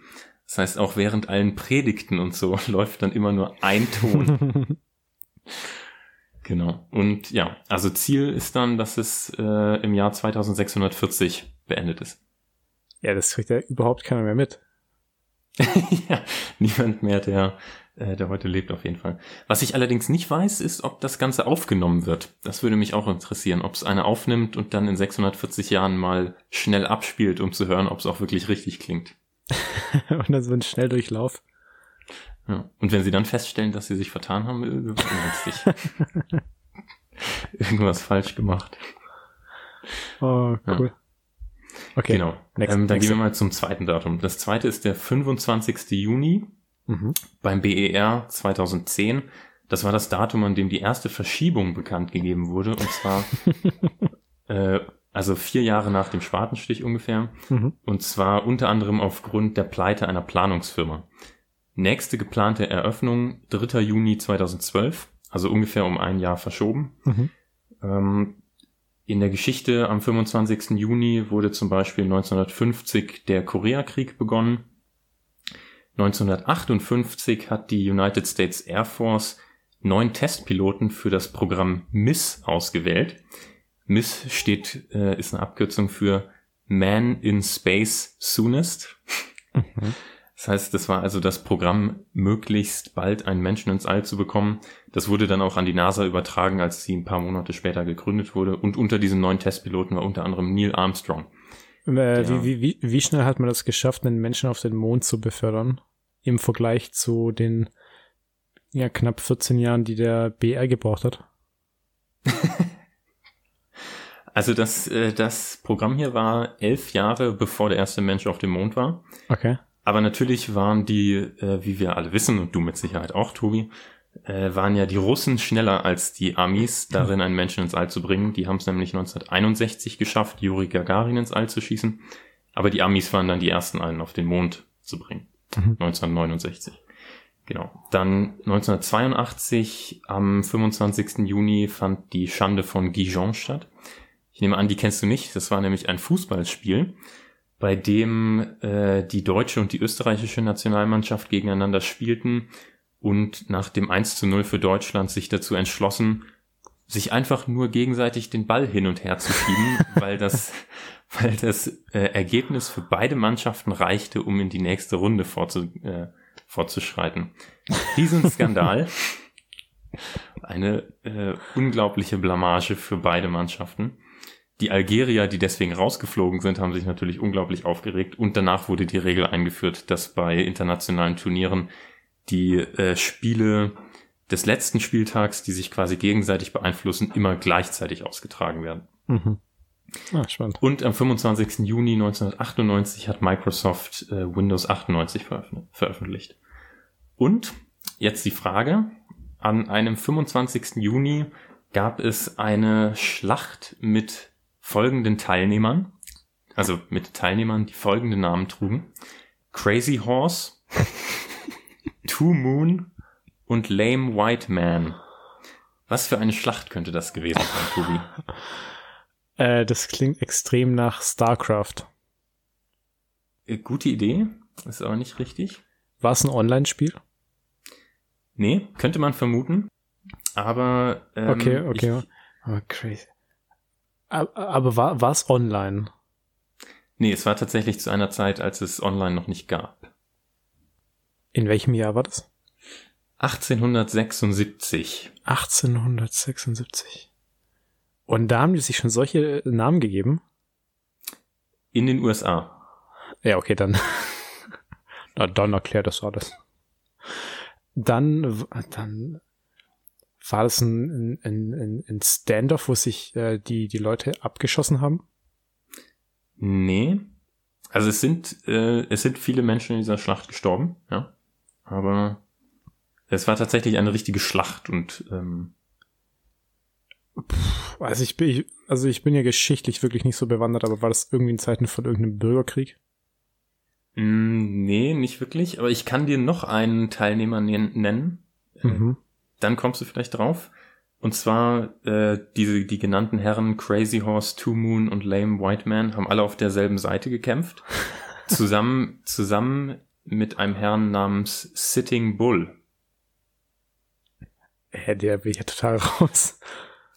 Speaker 2: Das heißt, auch während allen Predigten und so läuft dann immer nur ein Ton. genau. Und ja, also Ziel ist dann, dass es äh, im Jahr 2640 beendet ist.
Speaker 1: Ja, das kriegt ja überhaupt keiner mehr mit.
Speaker 2: ja, niemand mehr, der äh, der heute lebt auf jeden Fall. Was ich allerdings nicht weiß, ist, ob das Ganze aufgenommen wird. Das würde mich auch interessieren, ob es einer aufnimmt und dann in 640 Jahren mal schnell abspielt, um zu hören, ob es auch wirklich richtig klingt.
Speaker 1: und dann so ein Schnelldurchlauf.
Speaker 2: Ja. Und wenn sie dann feststellen, dass sie sich vertan haben, sich. irgendwas falsch gemacht.
Speaker 1: Oh, cool. Ja.
Speaker 2: Okay. Genau. Next, ähm, dann next. gehen wir mal zum zweiten Datum. Das zweite ist der 25. Juni mhm. beim BER 2010. Das war das Datum, an dem die erste Verschiebung bekannt gegeben wurde. Und zwar, äh, also vier Jahre nach dem Spatenstich ungefähr. Mhm. Und zwar unter anderem aufgrund der Pleite einer Planungsfirma. Nächste geplante Eröffnung 3. Juni 2012, also ungefähr um ein Jahr verschoben. Mhm. Ähm, in der Geschichte am 25. Juni wurde zum Beispiel 1950 der Koreakrieg begonnen. 1958 hat die United States Air Force neun Testpiloten für das Programm MISS ausgewählt. MISS steht, äh, ist eine Abkürzung für Man in Space Soonest. Mhm. Das heißt, das war also das Programm, möglichst bald einen Menschen ins All zu bekommen. Das wurde dann auch an die NASA übertragen, als sie ein paar Monate später gegründet wurde. Und unter diesen neun Testpiloten war unter anderem Neil Armstrong.
Speaker 1: Äh, wie, wie, wie schnell hat man das geschafft, einen Menschen auf den Mond zu befördern? im Vergleich zu den ja, knapp 14 Jahren, die der BR gebraucht hat?
Speaker 2: also das, äh, das Programm hier war elf Jahre, bevor der erste Mensch auf dem Mond war.
Speaker 1: Okay.
Speaker 2: Aber natürlich waren die, äh, wie wir alle wissen, und du mit Sicherheit auch, Tobi, äh, waren ja die Russen schneller als die Amis darin, einen Menschen ins All zu bringen. Die haben es nämlich 1961 geschafft, Juri Gagarin ins All zu schießen. Aber die Amis waren dann die ersten, einen auf den Mond zu bringen. 1969. Mhm. Genau. Dann 1982 am 25. Juni fand die Schande von Gijon statt. Ich nehme an, die kennst du nicht. Das war nämlich ein Fußballspiel, bei dem äh, die deutsche und die österreichische Nationalmannschaft gegeneinander spielten und nach dem 1 zu 0 für Deutschland sich dazu entschlossen, sich einfach nur gegenseitig den Ball hin und her zu schieben, weil das, weil das äh, Ergebnis für beide Mannschaften reichte, um in die nächste Runde vorzu, äh, fortzuschreiten. Diesen Skandal, eine äh, unglaubliche Blamage für beide Mannschaften. Die Algerier, die deswegen rausgeflogen sind, haben sich natürlich unglaublich aufgeregt und danach wurde die Regel eingeführt, dass bei internationalen Turnieren die äh, Spiele des letzten Spieltags, die sich quasi gegenseitig beeinflussen, immer gleichzeitig ausgetragen werden. Mhm. Ah, spannend. Und am 25. Juni 1998 hat Microsoft äh, Windows 98 veröffentlicht. Und jetzt die Frage, an einem 25. Juni gab es eine Schlacht mit folgenden Teilnehmern, also mit Teilnehmern, die folgende Namen trugen. Crazy Horse, Two Moon und Lame White Man. Was für eine Schlacht könnte das gewesen sein, Tobi?
Speaker 1: Äh, das klingt extrem nach StarCraft.
Speaker 2: Äh, gute Idee, ist aber nicht richtig.
Speaker 1: War es ein Online-Spiel?
Speaker 2: Nee, könnte man vermuten. Aber.
Speaker 1: Ähm, okay, okay. Ich, oh, crazy. Aber war, es online?
Speaker 2: Nee, es war tatsächlich zu einer Zeit, als es online noch nicht gab.
Speaker 1: In welchem Jahr war das?
Speaker 2: 1876.
Speaker 1: 1876. Und da haben die sich schon solche Namen gegeben?
Speaker 2: In den USA.
Speaker 1: Ja, okay, dann. Na, dann erklärt das alles. Dann, dann war das ein, ein, ein, ein Standoff, wo sich äh, die, die Leute abgeschossen haben?
Speaker 2: Nee. Also es sind, äh, es sind viele Menschen in dieser Schlacht gestorben, ja. Aber es war tatsächlich eine richtige Schlacht und ähm,
Speaker 1: also ich bin, also ich bin ja geschichtlich wirklich nicht so bewandert, aber war das irgendwie in Zeiten von irgendeinem Bürgerkrieg?
Speaker 2: Mm, nee, nicht wirklich, aber ich kann dir noch einen Teilnehmer nennen. Mhm. Dann kommst du vielleicht drauf. Und zwar äh, diese die genannten Herren Crazy Horse, Two Moon und Lame White Man haben alle auf derselben Seite gekämpft. zusammen zusammen mit einem Herrn namens Sitting Bull.
Speaker 1: Hä, der bin ich ja total raus.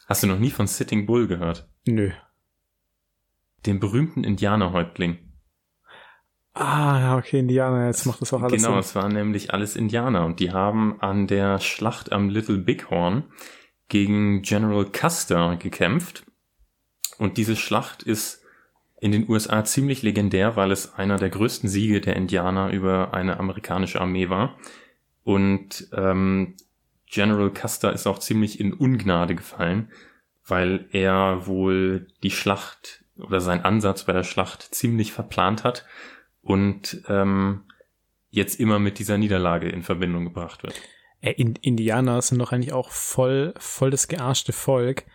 Speaker 2: Hast du noch nie von Sitting Bull gehört?
Speaker 1: Nö.
Speaker 2: Dem berühmten Indianerhäuptling.
Speaker 1: Ah, ja, okay, Indianer, jetzt macht das auch alles
Speaker 2: Genau, Sinn. es waren nämlich alles Indianer und die haben an der Schlacht am Little Bighorn gegen General Custer gekämpft. Und diese Schlacht ist in den USA ziemlich legendär, weil es einer der größten Siege der Indianer über eine amerikanische Armee war. Und ähm, General Custer ist auch ziemlich in Ungnade gefallen, weil er wohl die Schlacht oder sein Ansatz bei der Schlacht ziemlich verplant hat und ähm, jetzt immer mit dieser Niederlage in Verbindung gebracht wird.
Speaker 1: Äh, Indianer sind doch eigentlich auch voll, voll das gearschte Volk,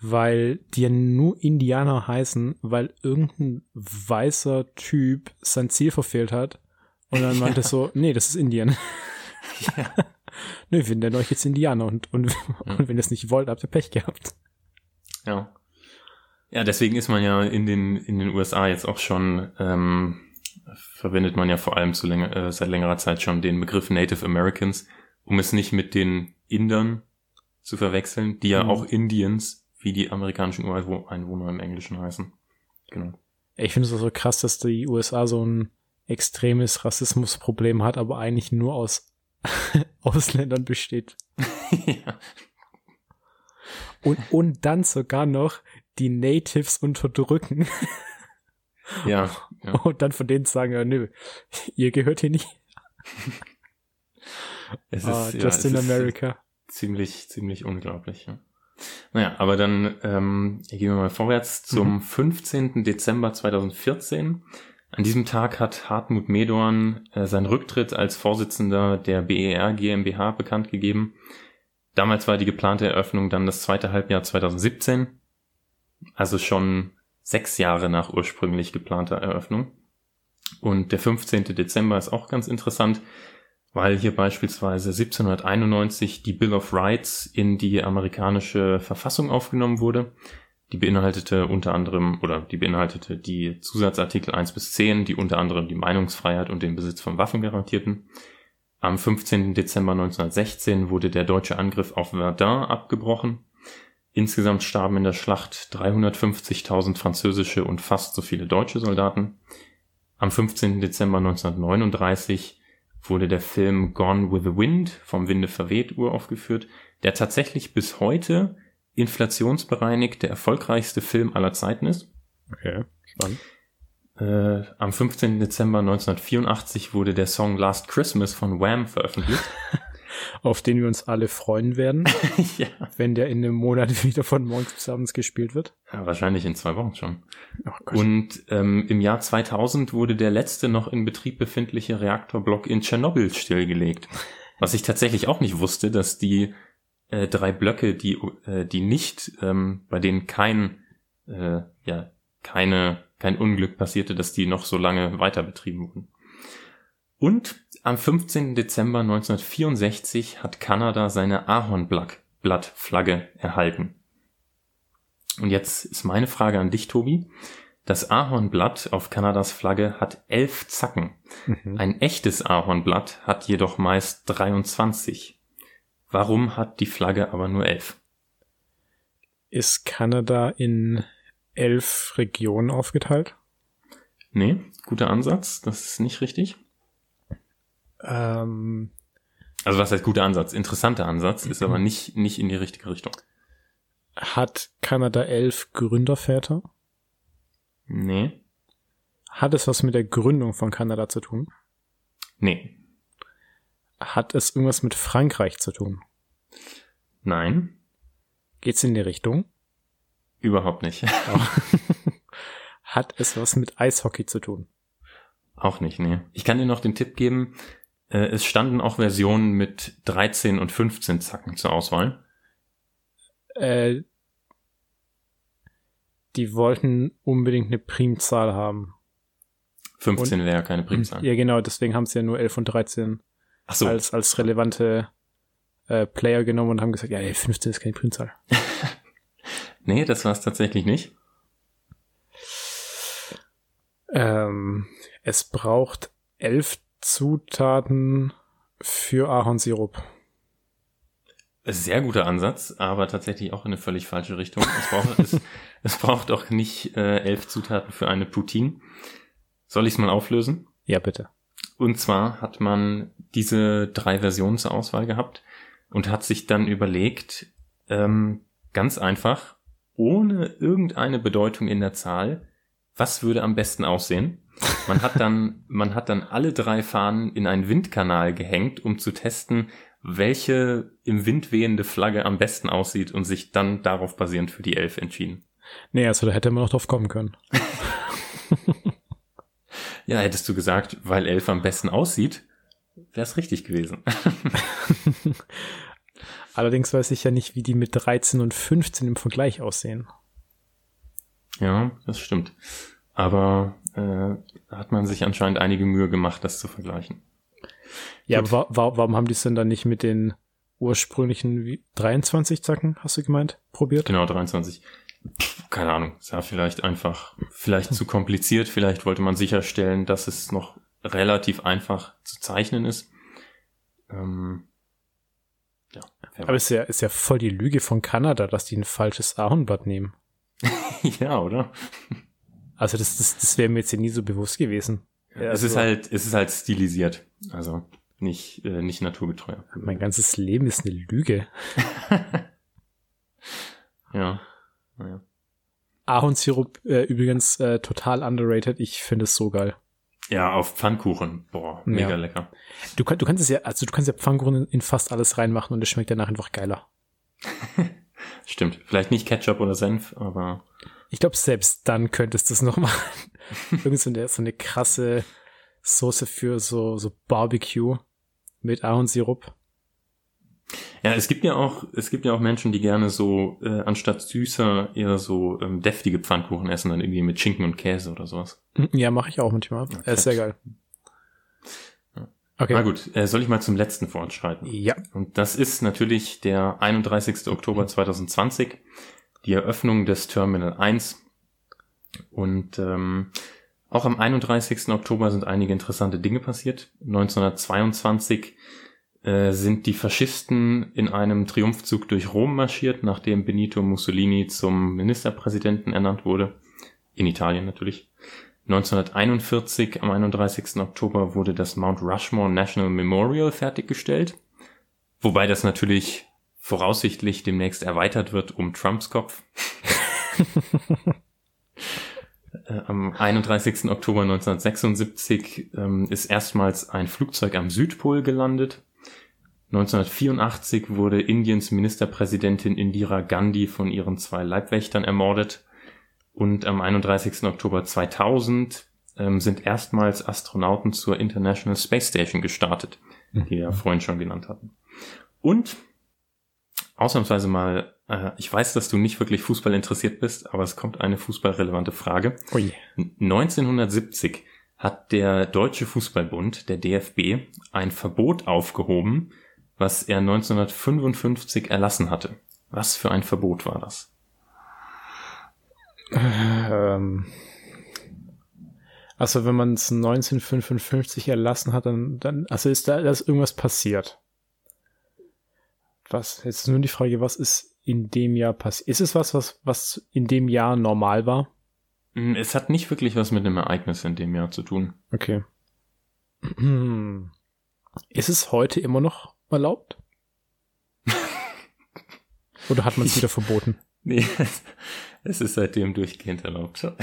Speaker 1: weil die ja nur Indianer heißen, weil irgendein weißer Typ sein Ziel verfehlt hat und dann meinte ja. so, nee, das ist Indien. Ja. Nö, wir nennen euch jetzt Indianer und, und, ja. und wenn ihr es nicht wollt, habt ihr Pech gehabt.
Speaker 2: Ja. Ja, deswegen ist man ja in den, in den USA jetzt auch schon, ähm, verwendet man ja vor allem zu länger, äh, seit längerer Zeit schon den Begriff Native Americans, um es nicht mit den Indern zu verwechseln, die ja mhm. auch Indians, wie die amerikanischen Ureinwohner im Englischen heißen. Genau.
Speaker 1: Ich finde es so krass, dass die USA so ein extremes Rassismusproblem hat, aber eigentlich nur aus Ausländern besteht. ja. Und, und dann sogar noch die Natives unterdrücken.
Speaker 2: Ja,
Speaker 1: ja. Und dann von denen sagen, ja, nö, ihr gehört hier nicht.
Speaker 2: Es ist, ah, just ja, in America. Ziemlich, ziemlich unglaublich, ja. Naja, aber dann ähm, gehen wir mal vorwärts zum mhm. 15. Dezember 2014. An diesem Tag hat Hartmut Medorn äh, seinen Rücktritt als Vorsitzender der BER GmbH bekannt gegeben. Damals war die geplante Eröffnung dann das zweite Halbjahr 2017, also schon sechs Jahre nach ursprünglich geplanter Eröffnung. Und der 15. Dezember ist auch ganz interessant, weil hier beispielsweise 1791 die Bill of Rights in die amerikanische Verfassung aufgenommen wurde. Die beinhaltete unter anderem oder die beinhaltete die Zusatzartikel 1 bis 10, die unter anderem die Meinungsfreiheit und den Besitz von Waffen garantierten. Am 15. Dezember 1916 wurde der deutsche Angriff auf Verdun abgebrochen. Insgesamt starben in der Schlacht 350.000 französische und fast so viele deutsche Soldaten. Am 15. Dezember 1939 wurde der Film Gone with the Wind vom Winde verweht uraufgeführt, der tatsächlich bis heute inflationsbereinigt der erfolgreichste Film aller Zeiten ist.
Speaker 1: Okay, spannend.
Speaker 2: Äh, am 15. Dezember 1984 wurde der Song Last Christmas von Wham veröffentlicht.
Speaker 1: auf den wir uns alle freuen werden,
Speaker 2: ja.
Speaker 1: wenn der in einem Monat wieder von morgens bis abends gespielt wird.
Speaker 2: ja. Wahrscheinlich in zwei Wochen schon.
Speaker 1: Oh.
Speaker 2: Und ähm, im Jahr 2000 wurde der letzte noch in Betrieb befindliche Reaktorblock in Tschernobyl stillgelegt. Was ich tatsächlich auch nicht wusste, dass die äh, drei Blöcke, die, äh, die nicht, ähm, bei denen kein, äh, ja, keine, kein Unglück passierte, dass die noch so lange weiter betrieben wurden. Und am 15. Dezember 1964 hat Kanada seine Ahornblattflagge erhalten. Und jetzt ist meine Frage an dich, Tobi. Das Ahornblatt auf Kanadas Flagge hat elf Zacken.
Speaker 1: Mhm.
Speaker 2: Ein echtes Ahornblatt hat jedoch meist 23. Warum hat die Flagge aber nur elf?
Speaker 1: Ist Kanada in elf Regionen aufgeteilt?
Speaker 2: Nee, guter Ansatz, das ist nicht richtig.
Speaker 1: Ähm,
Speaker 2: Also was heißt guter Ansatz? Interessanter Ansatz, ist aber nicht, nicht in die richtige Richtung.
Speaker 1: hat Kanada elf Gründerväter?
Speaker 2: Nee,
Speaker 1: Hat es was mit der Gründung von Kanada zu tun?
Speaker 2: nee,
Speaker 1: Hat es irgendwas mit Frankreich zu tun?
Speaker 2: nein,
Speaker 1: Geht's in die Richtung?
Speaker 2: überhaupt nicht.
Speaker 1: Hat es was mit Eishockey zu tun?
Speaker 2: Auch nicht, nee. Ich kann dir noch den Tipp geben, äh, es standen auch Versionen mit 13 und 15 Zacken zur Auswahl.
Speaker 1: Äh, die wollten unbedingt eine Primzahl haben.
Speaker 2: 15 wäre ja keine Primzahl.
Speaker 1: Ja, genau, deswegen haben sie ja nur 11 und 13
Speaker 2: Ach so,
Speaker 1: als, als relevante äh, Player genommen und haben gesagt, ja, ey, 15 ist keine Primzahl.
Speaker 2: nee, das war es tatsächlich nicht.
Speaker 1: Ähm, es braucht elf Zutaten für Ahornsirup.
Speaker 2: Sehr guter Ansatz, aber tatsächlich auch in eine völlig falsche Richtung. Es braucht, es, es braucht auch nicht äh, elf Zutaten für eine Poutine. Soll ich es mal auflösen?
Speaker 1: Ja, bitte.
Speaker 2: Und zwar hat man diese drei Versionen zur Auswahl gehabt und hat sich dann überlegt, ähm, ganz einfach, ohne irgendeine Bedeutung in der Zahl, was würde am besten aussehen? Man hat dann, man hat dann alle drei Fahnen in einen Windkanal gehängt, um zu testen, welche im Wind wehende Flagge am besten aussieht und sich dann darauf basierend für die Elf entschieden.
Speaker 1: Nee, also da hätte man noch drauf kommen können.
Speaker 2: Ja, hättest du gesagt, weil Elf am besten aussieht, wäre es richtig gewesen.
Speaker 1: Allerdings weiß ich ja nicht, wie die mit 13 und 15 im Vergleich aussehen.
Speaker 2: Ja, das stimmt. Aber äh, hat man sich anscheinend einige Mühe gemacht, das zu vergleichen.
Speaker 1: Ja,
Speaker 2: Gut.
Speaker 1: aber wa wa warum haben die es denn dann nicht mit den ursprünglichen wie- 23 Zacken, hast du gemeint, probiert?
Speaker 2: Genau, 23. Pff, Keine Ahnung, es war vielleicht einfach, vielleicht zu kompliziert, vielleicht wollte man sicherstellen, dass es noch relativ einfach zu zeichnen ist. Ähm, ja,
Speaker 1: Aber ist ja, ist ja voll die Lüge von Kanada, dass die ein falsches Ahornblatt nehmen.
Speaker 2: ja, oder?
Speaker 1: Also das, das, das wäre mir jetzt ja nie so bewusst gewesen. Ja,
Speaker 2: es
Speaker 1: also
Speaker 2: ist halt, es ist halt stilisiert, also nicht, äh, nicht naturgetreu.
Speaker 1: Mein ganzes Leben ist eine Lüge.
Speaker 2: Ja, naja.
Speaker 1: Ahornsirup äh, übrigens äh, total underrated. Ich finde es so geil.
Speaker 2: Ja, auf Pfannkuchen, boah, mega
Speaker 1: Ja.
Speaker 2: lecker.
Speaker 1: Du, du kannst es ja, also du kannst ja Pfannkuchen in, in fast alles reinmachen und es schmeckt danach einfach geiler.
Speaker 2: Stimmt, vielleicht nicht Ketchup oder Senf, aber
Speaker 1: Ich glaube, selbst dann könntest du es noch machen. Irgend so eine, so eine krasse Soße für so, so Barbecue mit Ahornsirup.
Speaker 2: Ja, es gibt ja auch, es gibt ja auch Menschen, die gerne so äh, anstatt süßer eher so ähm, deftige Pfannkuchen essen, dann irgendwie mit Schinken und Käse oder sowas.
Speaker 1: Ja, mache ich auch manchmal.
Speaker 2: Ja,
Speaker 1: äh, ist sehr geil. Okay.
Speaker 2: Na gut, äh, soll ich mal zum letzten fortschreiten?
Speaker 1: Ja.
Speaker 2: Und das ist natürlich der 31. Oktober 2020, die Eröffnung des Terminal 1. Und ähm, auch am 31. Oktober sind einige interessante Dinge passiert. 1922 äh, sind die Faschisten in einem Triumphzug durch Rom marschiert, nachdem Benito Mussolini zum Ministerpräsidenten ernannt wurde. In Italien natürlich. 1941, am 31. Oktober, wurde das Mount Rushmore National Memorial fertiggestellt. Wobei das natürlich voraussichtlich demnächst erweitert wird um Trumps Kopf. Äh, Am 31. Oktober 1976 ähm, ist erstmals ein Flugzeug am Südpol gelandet. 1984 wurde Indiens Ministerpräsidentin Indira Gandhi von ihren zwei Leibwächtern ermordet. Und am 31. Oktober 2000 ähm, sind erstmals Astronauten zur International Space Station gestartet, die wir ja vorhin schon genannt hatten. Und ausnahmsweise mal, äh, ich weiß, dass du nicht wirklich Fußball interessiert bist, aber es kommt eine fußballrelevante Frage.
Speaker 1: Ui.
Speaker 2: 1970 hat der Deutsche Fußballbund, der DFB, ein Verbot aufgehoben, was er 1955 erlassen hatte. Was für ein Verbot war das?
Speaker 1: Ähm, also wenn man es 1955 erlassen hat, dann, dann also ist da, da ist irgendwas passiert. Was, jetzt ist nur die Frage, was ist in dem Jahr passiert? Ist es was, was, was in dem Jahr normal war?
Speaker 2: Hm, Es hat nicht wirklich was mit einem Ereignis in dem Jahr zu tun.
Speaker 1: Okay. Ist es heute immer noch erlaubt? Oder hat man es wieder verboten?
Speaker 2: Nee, es ist seitdem durchgehend erlaubt.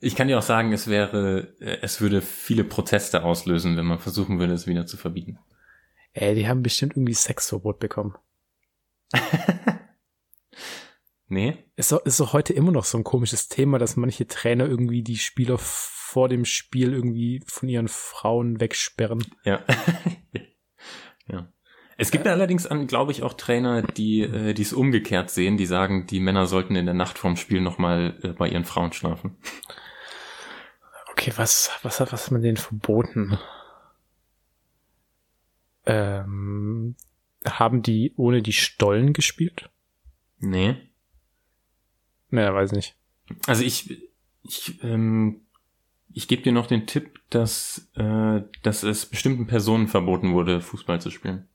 Speaker 2: Ich kann dir auch sagen, es wäre, äh, es würde viele Proteste auslösen, wenn man versuchen würde, es wieder zu verbieten.
Speaker 1: Ey, die haben bestimmt irgendwie Sexverbot bekommen.
Speaker 2: Nee?
Speaker 1: Ist doch, ist doch heute immer noch so ein komisches Thema, dass manche Trainer irgendwie die Spieler vor dem Spiel irgendwie von ihren Frauen wegsperren.
Speaker 2: Ja. ja. Es gibt allerdings, an, glaube ich, auch Trainer, die äh, es umgekehrt sehen, die sagen, die Männer sollten in der Nacht vorm Spiel nochmal äh, bei ihren Frauen schlafen.
Speaker 1: Okay, was, was hat, was hat man denen verboten? Ähm, haben die ohne die Stollen gespielt?
Speaker 2: Nee.
Speaker 1: Naja, weiß nicht.
Speaker 2: Also ich, ich, ähm, ich gebe dir noch den Tipp, dass, äh, dass es bestimmten Personen verboten wurde, Fußball zu spielen.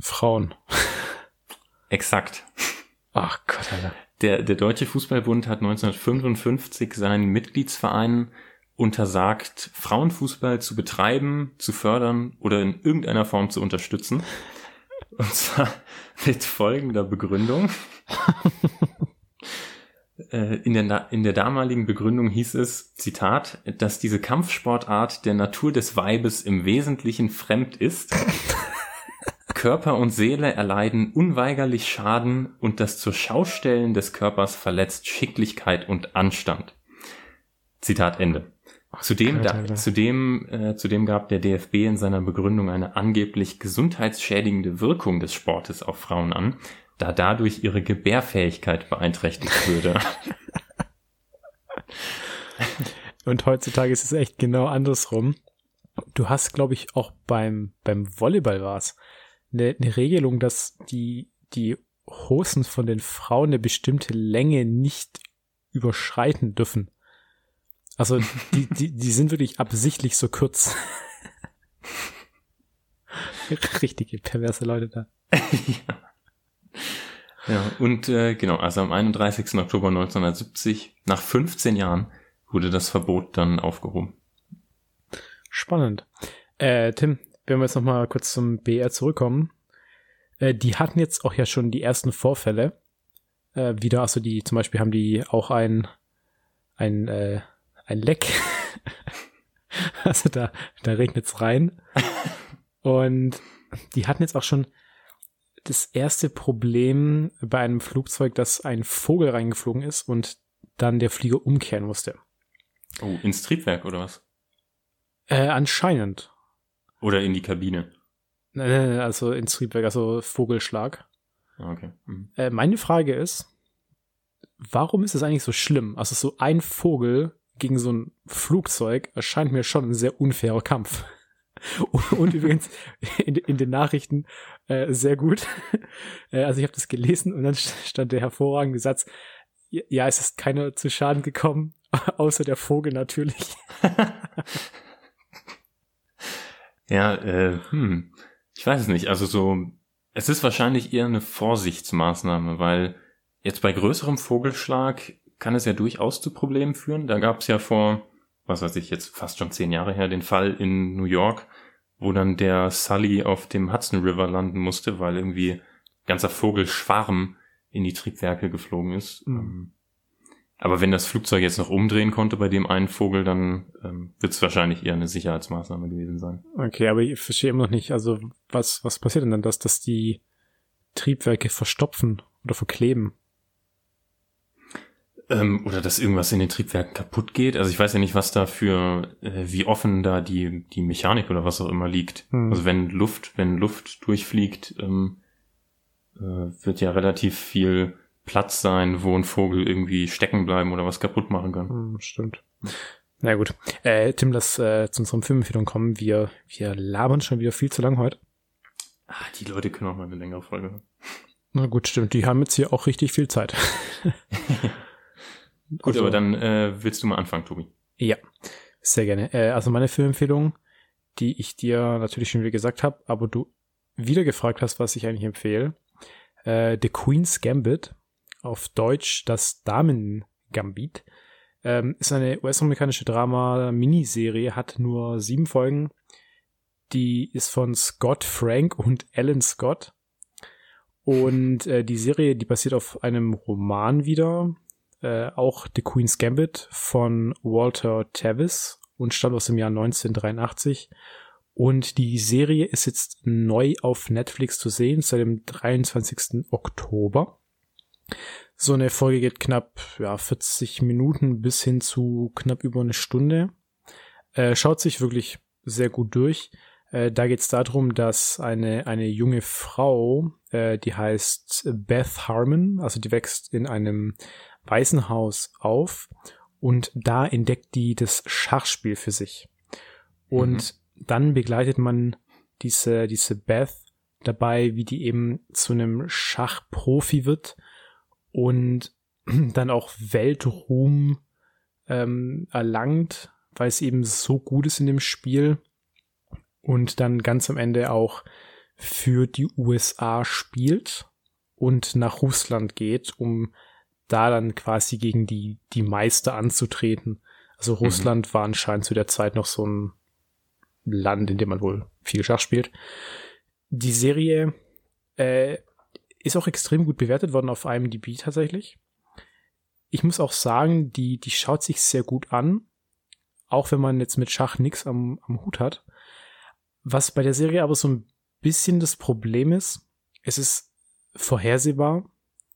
Speaker 1: Frauen.
Speaker 2: Exakt.
Speaker 1: Ach Gott, Alter.
Speaker 2: Der, der Deutsche Fußballbund hat 1955 seinen Mitgliedsvereinen untersagt, Frauenfußball zu betreiben, zu fördern oder in irgendeiner Form zu unterstützen. Und zwar mit folgender Begründung. Äh, In der, in der damaligen Begründung hieß es, Zitat, dass diese Kampfsportart der Natur des Weibes im Wesentlichen fremd ist. Körper und Seele erleiden unweigerlich Schaden und das zur Schaustellen des Körpers verletzt Schicklichkeit und Anstand. Zitat Ende. Zudem, da, zudem, äh, zudem gab der DFB in seiner Begründung eine angeblich gesundheitsschädigende Wirkung des Sportes auf Frauen an, da dadurch ihre Gebärfähigkeit beeinträchtigt würde.
Speaker 1: Und heutzutage ist es echt genau andersrum. Du hast, glaube ich, auch beim, beim Volleyball war's eine, eine Regelung, dass die, die Hosen von den Frauen eine bestimmte Länge nicht überschreiten dürfen. Also die, die, die sind wirklich absichtlich so kurz. Richtige perverse Leute da.
Speaker 2: Ja, und äh, genau, also am 31. Oktober 1970, nach 15 Jahren, wurde das Verbot dann aufgehoben.
Speaker 1: Spannend. Äh, Tim, wenn wir jetzt noch mal kurz zum BR zurückkommen. Äh, die hatten jetzt auch ja schon die ersten Vorfälle. Äh, wieder, also die, zum Beispiel haben die auch ein, ein, äh, ein Leck. also da, da regnet's rein. Und die hatten jetzt auch schon das erste Problem bei einem Flugzeug, dass ein Vogel reingeflogen ist und dann der Flieger umkehren musste.
Speaker 2: Oh, ins Triebwerk oder was?
Speaker 1: Äh, anscheinend.
Speaker 2: Oder in die Kabine?
Speaker 1: Nein, nein, nein, also ins Triebwerk, also Vogelschlag.
Speaker 2: Ah, Okay. Mhm.
Speaker 1: Äh, meine Frage ist, warum ist es eigentlich so schlimm? Also so ein Vogel gegen so ein Flugzeug erscheint mir schon ein sehr unfairer Kampf. Und, übrigens in, in den Nachrichten äh, sehr gut. Äh, also ich habe das gelesen und dann stand der hervorragende Satz, ja, ja, es ist keiner zu Schaden gekommen, außer der Vogel natürlich.
Speaker 2: Ja, äh, hm, ich weiß es nicht. Also so, es ist wahrscheinlich eher eine Vorsichtsmaßnahme, weil jetzt bei größerem Vogelschlag kann es ja durchaus zu Problemen führen. Da gab es ja vor, was weiß ich, jetzt fast schon zehn Jahre her, den Fall in New York, wo dann der Sully auf dem Hudson River landen musste, weil irgendwie ganzer Vogelschwarm in die Triebwerke geflogen ist.
Speaker 1: Mhm.
Speaker 2: Aber wenn das Flugzeug jetzt noch umdrehen konnte bei dem einen Vogel, dann ähm, wird es wahrscheinlich eher eine Sicherheitsmaßnahme gewesen sein.
Speaker 1: Okay, aber ich verstehe immer noch nicht, also was, was passiert denn dann, dass, dass die Triebwerke verstopfen oder verkleben?
Speaker 2: Ähm, oder dass irgendwas in den Triebwerken kaputt geht. Also ich weiß ja nicht, was da für, äh, wie offen da die, die Mechanik oder was auch immer liegt. Hm. Also wenn Luft, wenn Luft durchfliegt, ähm, äh, wird ja relativ viel Platz sein, wo ein Vogel irgendwie stecken bleiben oder was kaputt machen kann.
Speaker 1: Hm, stimmt. Na gut. Äh, Tim, lass äh, zu unserem Filmempfehlung kommen. Wir, wir labern schon wieder viel zu lang heute.
Speaker 2: Ah, die Leute können auch mal eine längere Folge hören.
Speaker 1: Na gut, stimmt. Die haben jetzt hier auch richtig viel Zeit.
Speaker 2: gut, also, aber dann äh, willst du mal anfangen, Tobi.
Speaker 1: Ja, sehr gerne. Äh, also meine Filmempfehlung, die ich dir natürlich schon wieder gesagt habe, aber du wieder gefragt hast, was ich eigentlich empfehle. Äh, The Queen's Gambit auf Deutsch das Damen-Gambit. Ähm, ist eine US-amerikanische Drama-Miniserie, hat nur sieben Folgen. Die ist von Scott Frank und Alan Scott. Und äh, die Serie, die basiert auf einem Roman wieder, äh, auch The Queen's Gambit von Walter Tavis und stammt aus dem Jahr 1983. Und die Serie ist jetzt neu auf Netflix zu sehen, seit dem 23. Oktober. So eine Folge geht knapp ja, 40 Minuten bis hin zu knapp über eine Stunde. Äh, schaut sich wirklich sehr gut durch. Äh, da geht es darum, dass eine, eine junge Frau, äh, die heißt Beth Harmon, also die wächst in einem Waisenhaus auf und da entdeckt die das Schachspiel für sich. Und mhm. dann begleitet man diese, diese Beth dabei, wie die eben zu einem Schachprofi wird und dann auch Weltruhm ähm, erlangt, weil es eben so gut ist in dem Spiel und dann ganz am Ende auch für die USA spielt und nach Russland geht, um da dann quasi gegen die, die Meister anzutreten. Also mhm. Russland mhm. war anscheinend zu der Zeit noch so ein Land, in dem man wohl viel Schach spielt. Die Serie äh, ist auch extrem gut bewertet worden auf IMDb tatsächlich. Ich muss auch sagen, die, die schaut sich sehr gut an. Auch wenn man jetzt mit Schach nichts am, am Hut hat. Was bei der Serie aber so ein bisschen das Problem ist, es ist vorhersehbar.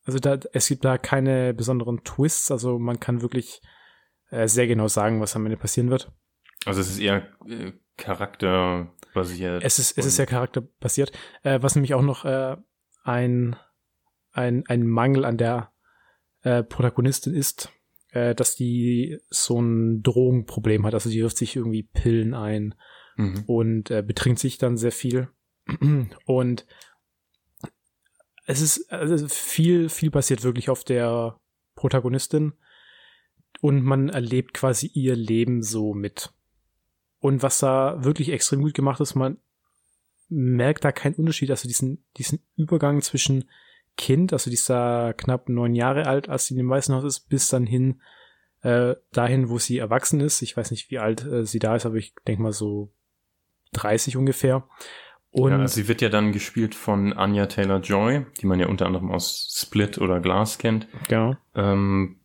Speaker 1: Also da, es gibt da keine besonderen Twists, also man kann wirklich äh, sehr genau sagen, was am Ende passieren wird.
Speaker 2: Also es ist eher äh, charakterbasiert.
Speaker 1: Es ist, es ist sehr charakterbasiert. Äh, was nämlich auch noch äh, ein, ein, ein Mangel an der äh, Protagonistin ist, äh, dass die so ein Drogenproblem hat. Also die wirft sich irgendwie Pillen ein mhm. und äh, betrinkt sich dann sehr viel. und es ist also viel, viel passiert wirklich auf der Protagonistin und man erlebt quasi ihr Leben so mit. Und was da wirklich extrem gut gemacht ist, man merkt da keinen Unterschied, also diesen, diesen Übergang zwischen Kind, also dieser knapp neun Jahre alt, als sie in dem Waisenhaus ist, bis dann hin äh, dahin, wo sie erwachsen ist. Ich weiß nicht, wie alt äh, sie da ist, aber ich denke mal so 30 ungefähr.
Speaker 2: Und ja, sie wird ja dann gespielt von Anya Taylor-Joy, die man ja unter anderem aus Split oder Glass kennt.
Speaker 1: Genau.
Speaker 2: Ähm,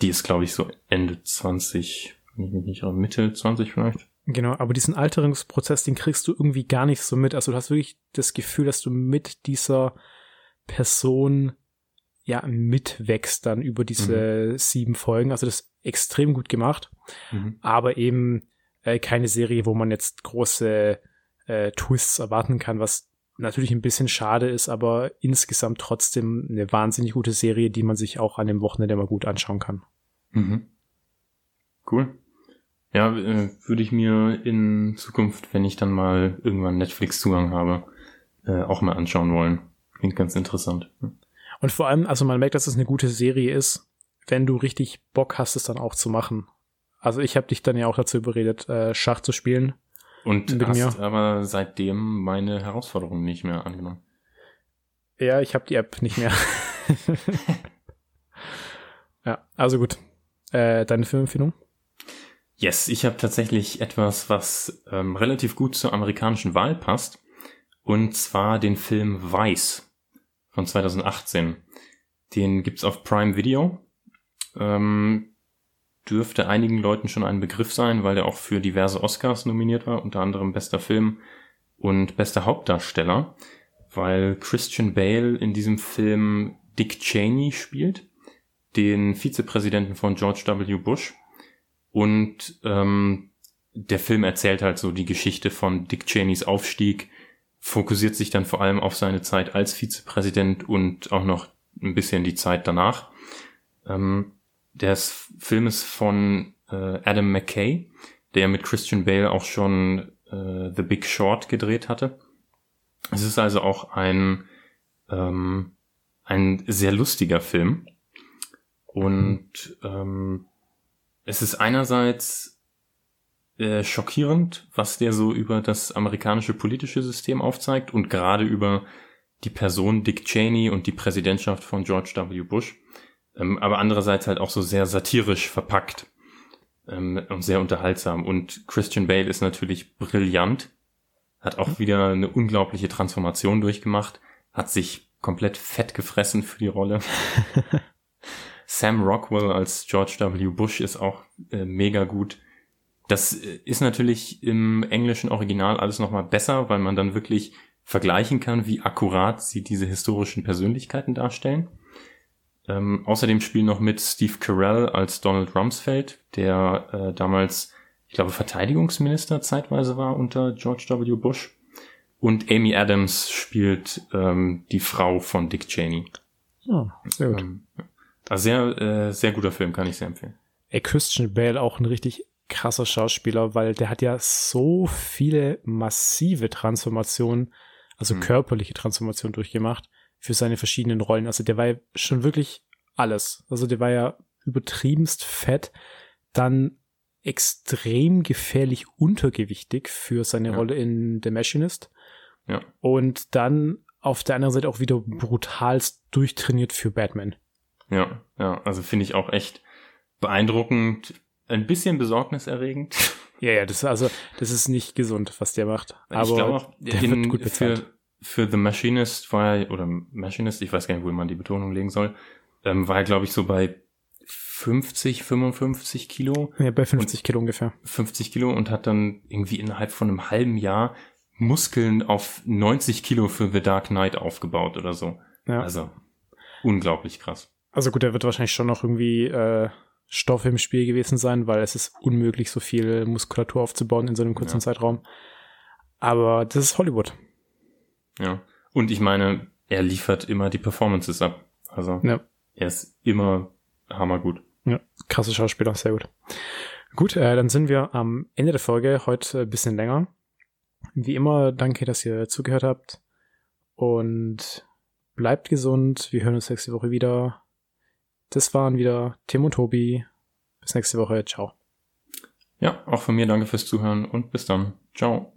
Speaker 2: die ist, glaube ich, so Ende 20, wenn ich mich nicht Mitte 20 vielleicht.
Speaker 1: Genau, aber diesen Alterungsprozess, den kriegst du irgendwie gar nicht so mit. Also du hast wirklich das Gefühl, dass du mit dieser Person ja mitwächst dann über diese mhm. sieben Folgen. Also das ist extrem gut gemacht, mhm. aber eben äh, keine Serie, wo man jetzt große äh, Twists erwarten kann, was natürlich ein bisschen schade ist, aber insgesamt trotzdem eine wahnsinnig gute Serie, die man sich auch an dem Wochenende mal gut anschauen kann.
Speaker 2: Mhm. Cool. Ja, äh, würde ich mir in Zukunft, wenn ich dann mal irgendwann Netflix-Zugang habe, äh, auch mal anschauen wollen. Klingt ganz interessant.
Speaker 1: Und vor allem, also man merkt, dass es eine gute Serie ist, wenn du richtig Bock hast, es dann auch zu machen. Also ich habe dich dann ja auch dazu überredet, äh, Schach zu spielen.
Speaker 2: Und hast mir. aber seitdem meine Herausforderung nicht mehr angenommen.
Speaker 1: Ja, ich habe die App nicht mehr. ja, also gut. Äh, deine Filmempfehlung?
Speaker 2: Yes, ich habe tatsächlich etwas, was ähm, relativ gut zur amerikanischen Wahl passt. Und zwar den Film Vice von 2018. Den gibt's auf Prime Video. ähm, dürfte einigen Leuten schon ein Begriff sein, weil er auch für diverse Oscars nominiert war, unter anderem bester Film und bester Hauptdarsteller, weil Christian Bale in diesem Film Dick Cheney spielt, den Vizepräsidenten von George W. Bush. Und ähm, der Film erzählt halt so die Geschichte von Dick Cheneys Aufstieg, fokussiert sich dann vor allem auf seine Zeit als Vizepräsident und auch noch ein bisschen die Zeit danach. Ähm, der Film ist von äh, Adam McKay, der mit Christian Bale auch schon äh, The Big Short gedreht hatte. Es ist also auch ein, ähm, ein sehr lustiger Film. Und ähm, es ist einerseits äh, schockierend, was der so über das amerikanische politische System aufzeigt und gerade über die Person Dick Cheney und die Präsidentschaft von George W. Bush, ähm, aber andererseits halt auch so sehr satirisch verpackt ähm, und sehr unterhaltsam. Und Christian Bale ist natürlich brillant, hat auch wieder eine unglaubliche Transformation durchgemacht, hat sich komplett fett gefressen für die Rolle. Sam Rockwell als George W. Bush ist auch äh, mega gut. Das äh, ist natürlich im englischen Original alles nochmal besser, weil man dann wirklich vergleichen kann, wie akkurat sie diese historischen Persönlichkeiten darstellen. Ähm, außerdem spielen noch mit Steve Carell als Donald Rumsfeld, der äh, damals, ich glaube, Verteidigungsminister zeitweise war unter George W. Bush. Und Amy Adams spielt ähm, die Frau von Dick Cheney.
Speaker 1: Ja, sehr gut.
Speaker 2: Ähm, also sehr, äh, sehr guter Film, kann ich sehr empfehlen.
Speaker 1: Ey, Christian Bale auch ein richtig krasser Schauspieler, weil der hat ja so viele massive Transformationen, also hm. körperliche Transformationen durchgemacht für seine verschiedenen Rollen. Also der war ja schon wirklich alles. Also der war ja übertriebenst fett, dann extrem gefährlich untergewichtig für seine ja. Rolle in The Machinist.
Speaker 2: Ja.
Speaker 1: Und dann auf der anderen Seite auch wieder brutalst durchtrainiert für Batman.
Speaker 2: Ja, ja, also finde ich auch echt beeindruckend, ein bisschen besorgniserregend.
Speaker 1: Ja, ja, das also das ist nicht gesund, was der macht. Aber ich glaube auch,
Speaker 2: der in, wird gut bezahlt. Für, für The Machinist war er, oder Machinist, ich weiß gar nicht, wo man die Betonung legen soll, ähm, war er, glaube ich, so bei 50, 55 Kilo.
Speaker 1: Ja, bei 50 Kilo ungefähr.
Speaker 2: 50 Kilo und hat dann irgendwie innerhalb von einem halben Jahr Muskeln auf 90 Kilo für The Dark Knight aufgebaut oder so. Ja. Also unglaublich krass.
Speaker 1: Also gut, er wird wahrscheinlich schon noch irgendwie äh, Stoff im Spiel gewesen sein, weil es ist unmöglich, so viel Muskulatur aufzubauen in so einem kurzen ja. Zeitraum. Aber das ist Hollywood.
Speaker 2: Ja. Und ich meine, er liefert immer die Performances ab. Also ja. er ist immer hammergut.
Speaker 1: Ja, krasse Schauspieler, sehr gut. Gut, äh, dann sind wir am Ende der Folge, heute ein bisschen länger. Wie immer, danke, dass ihr zugehört habt. Und bleibt gesund. Wir hören uns nächste Woche wieder. Das waren wieder Tim und Tobi. Bis nächste Woche. Ciao.
Speaker 2: Ja, auch von mir danke fürs Zuhören und bis dann. Ciao.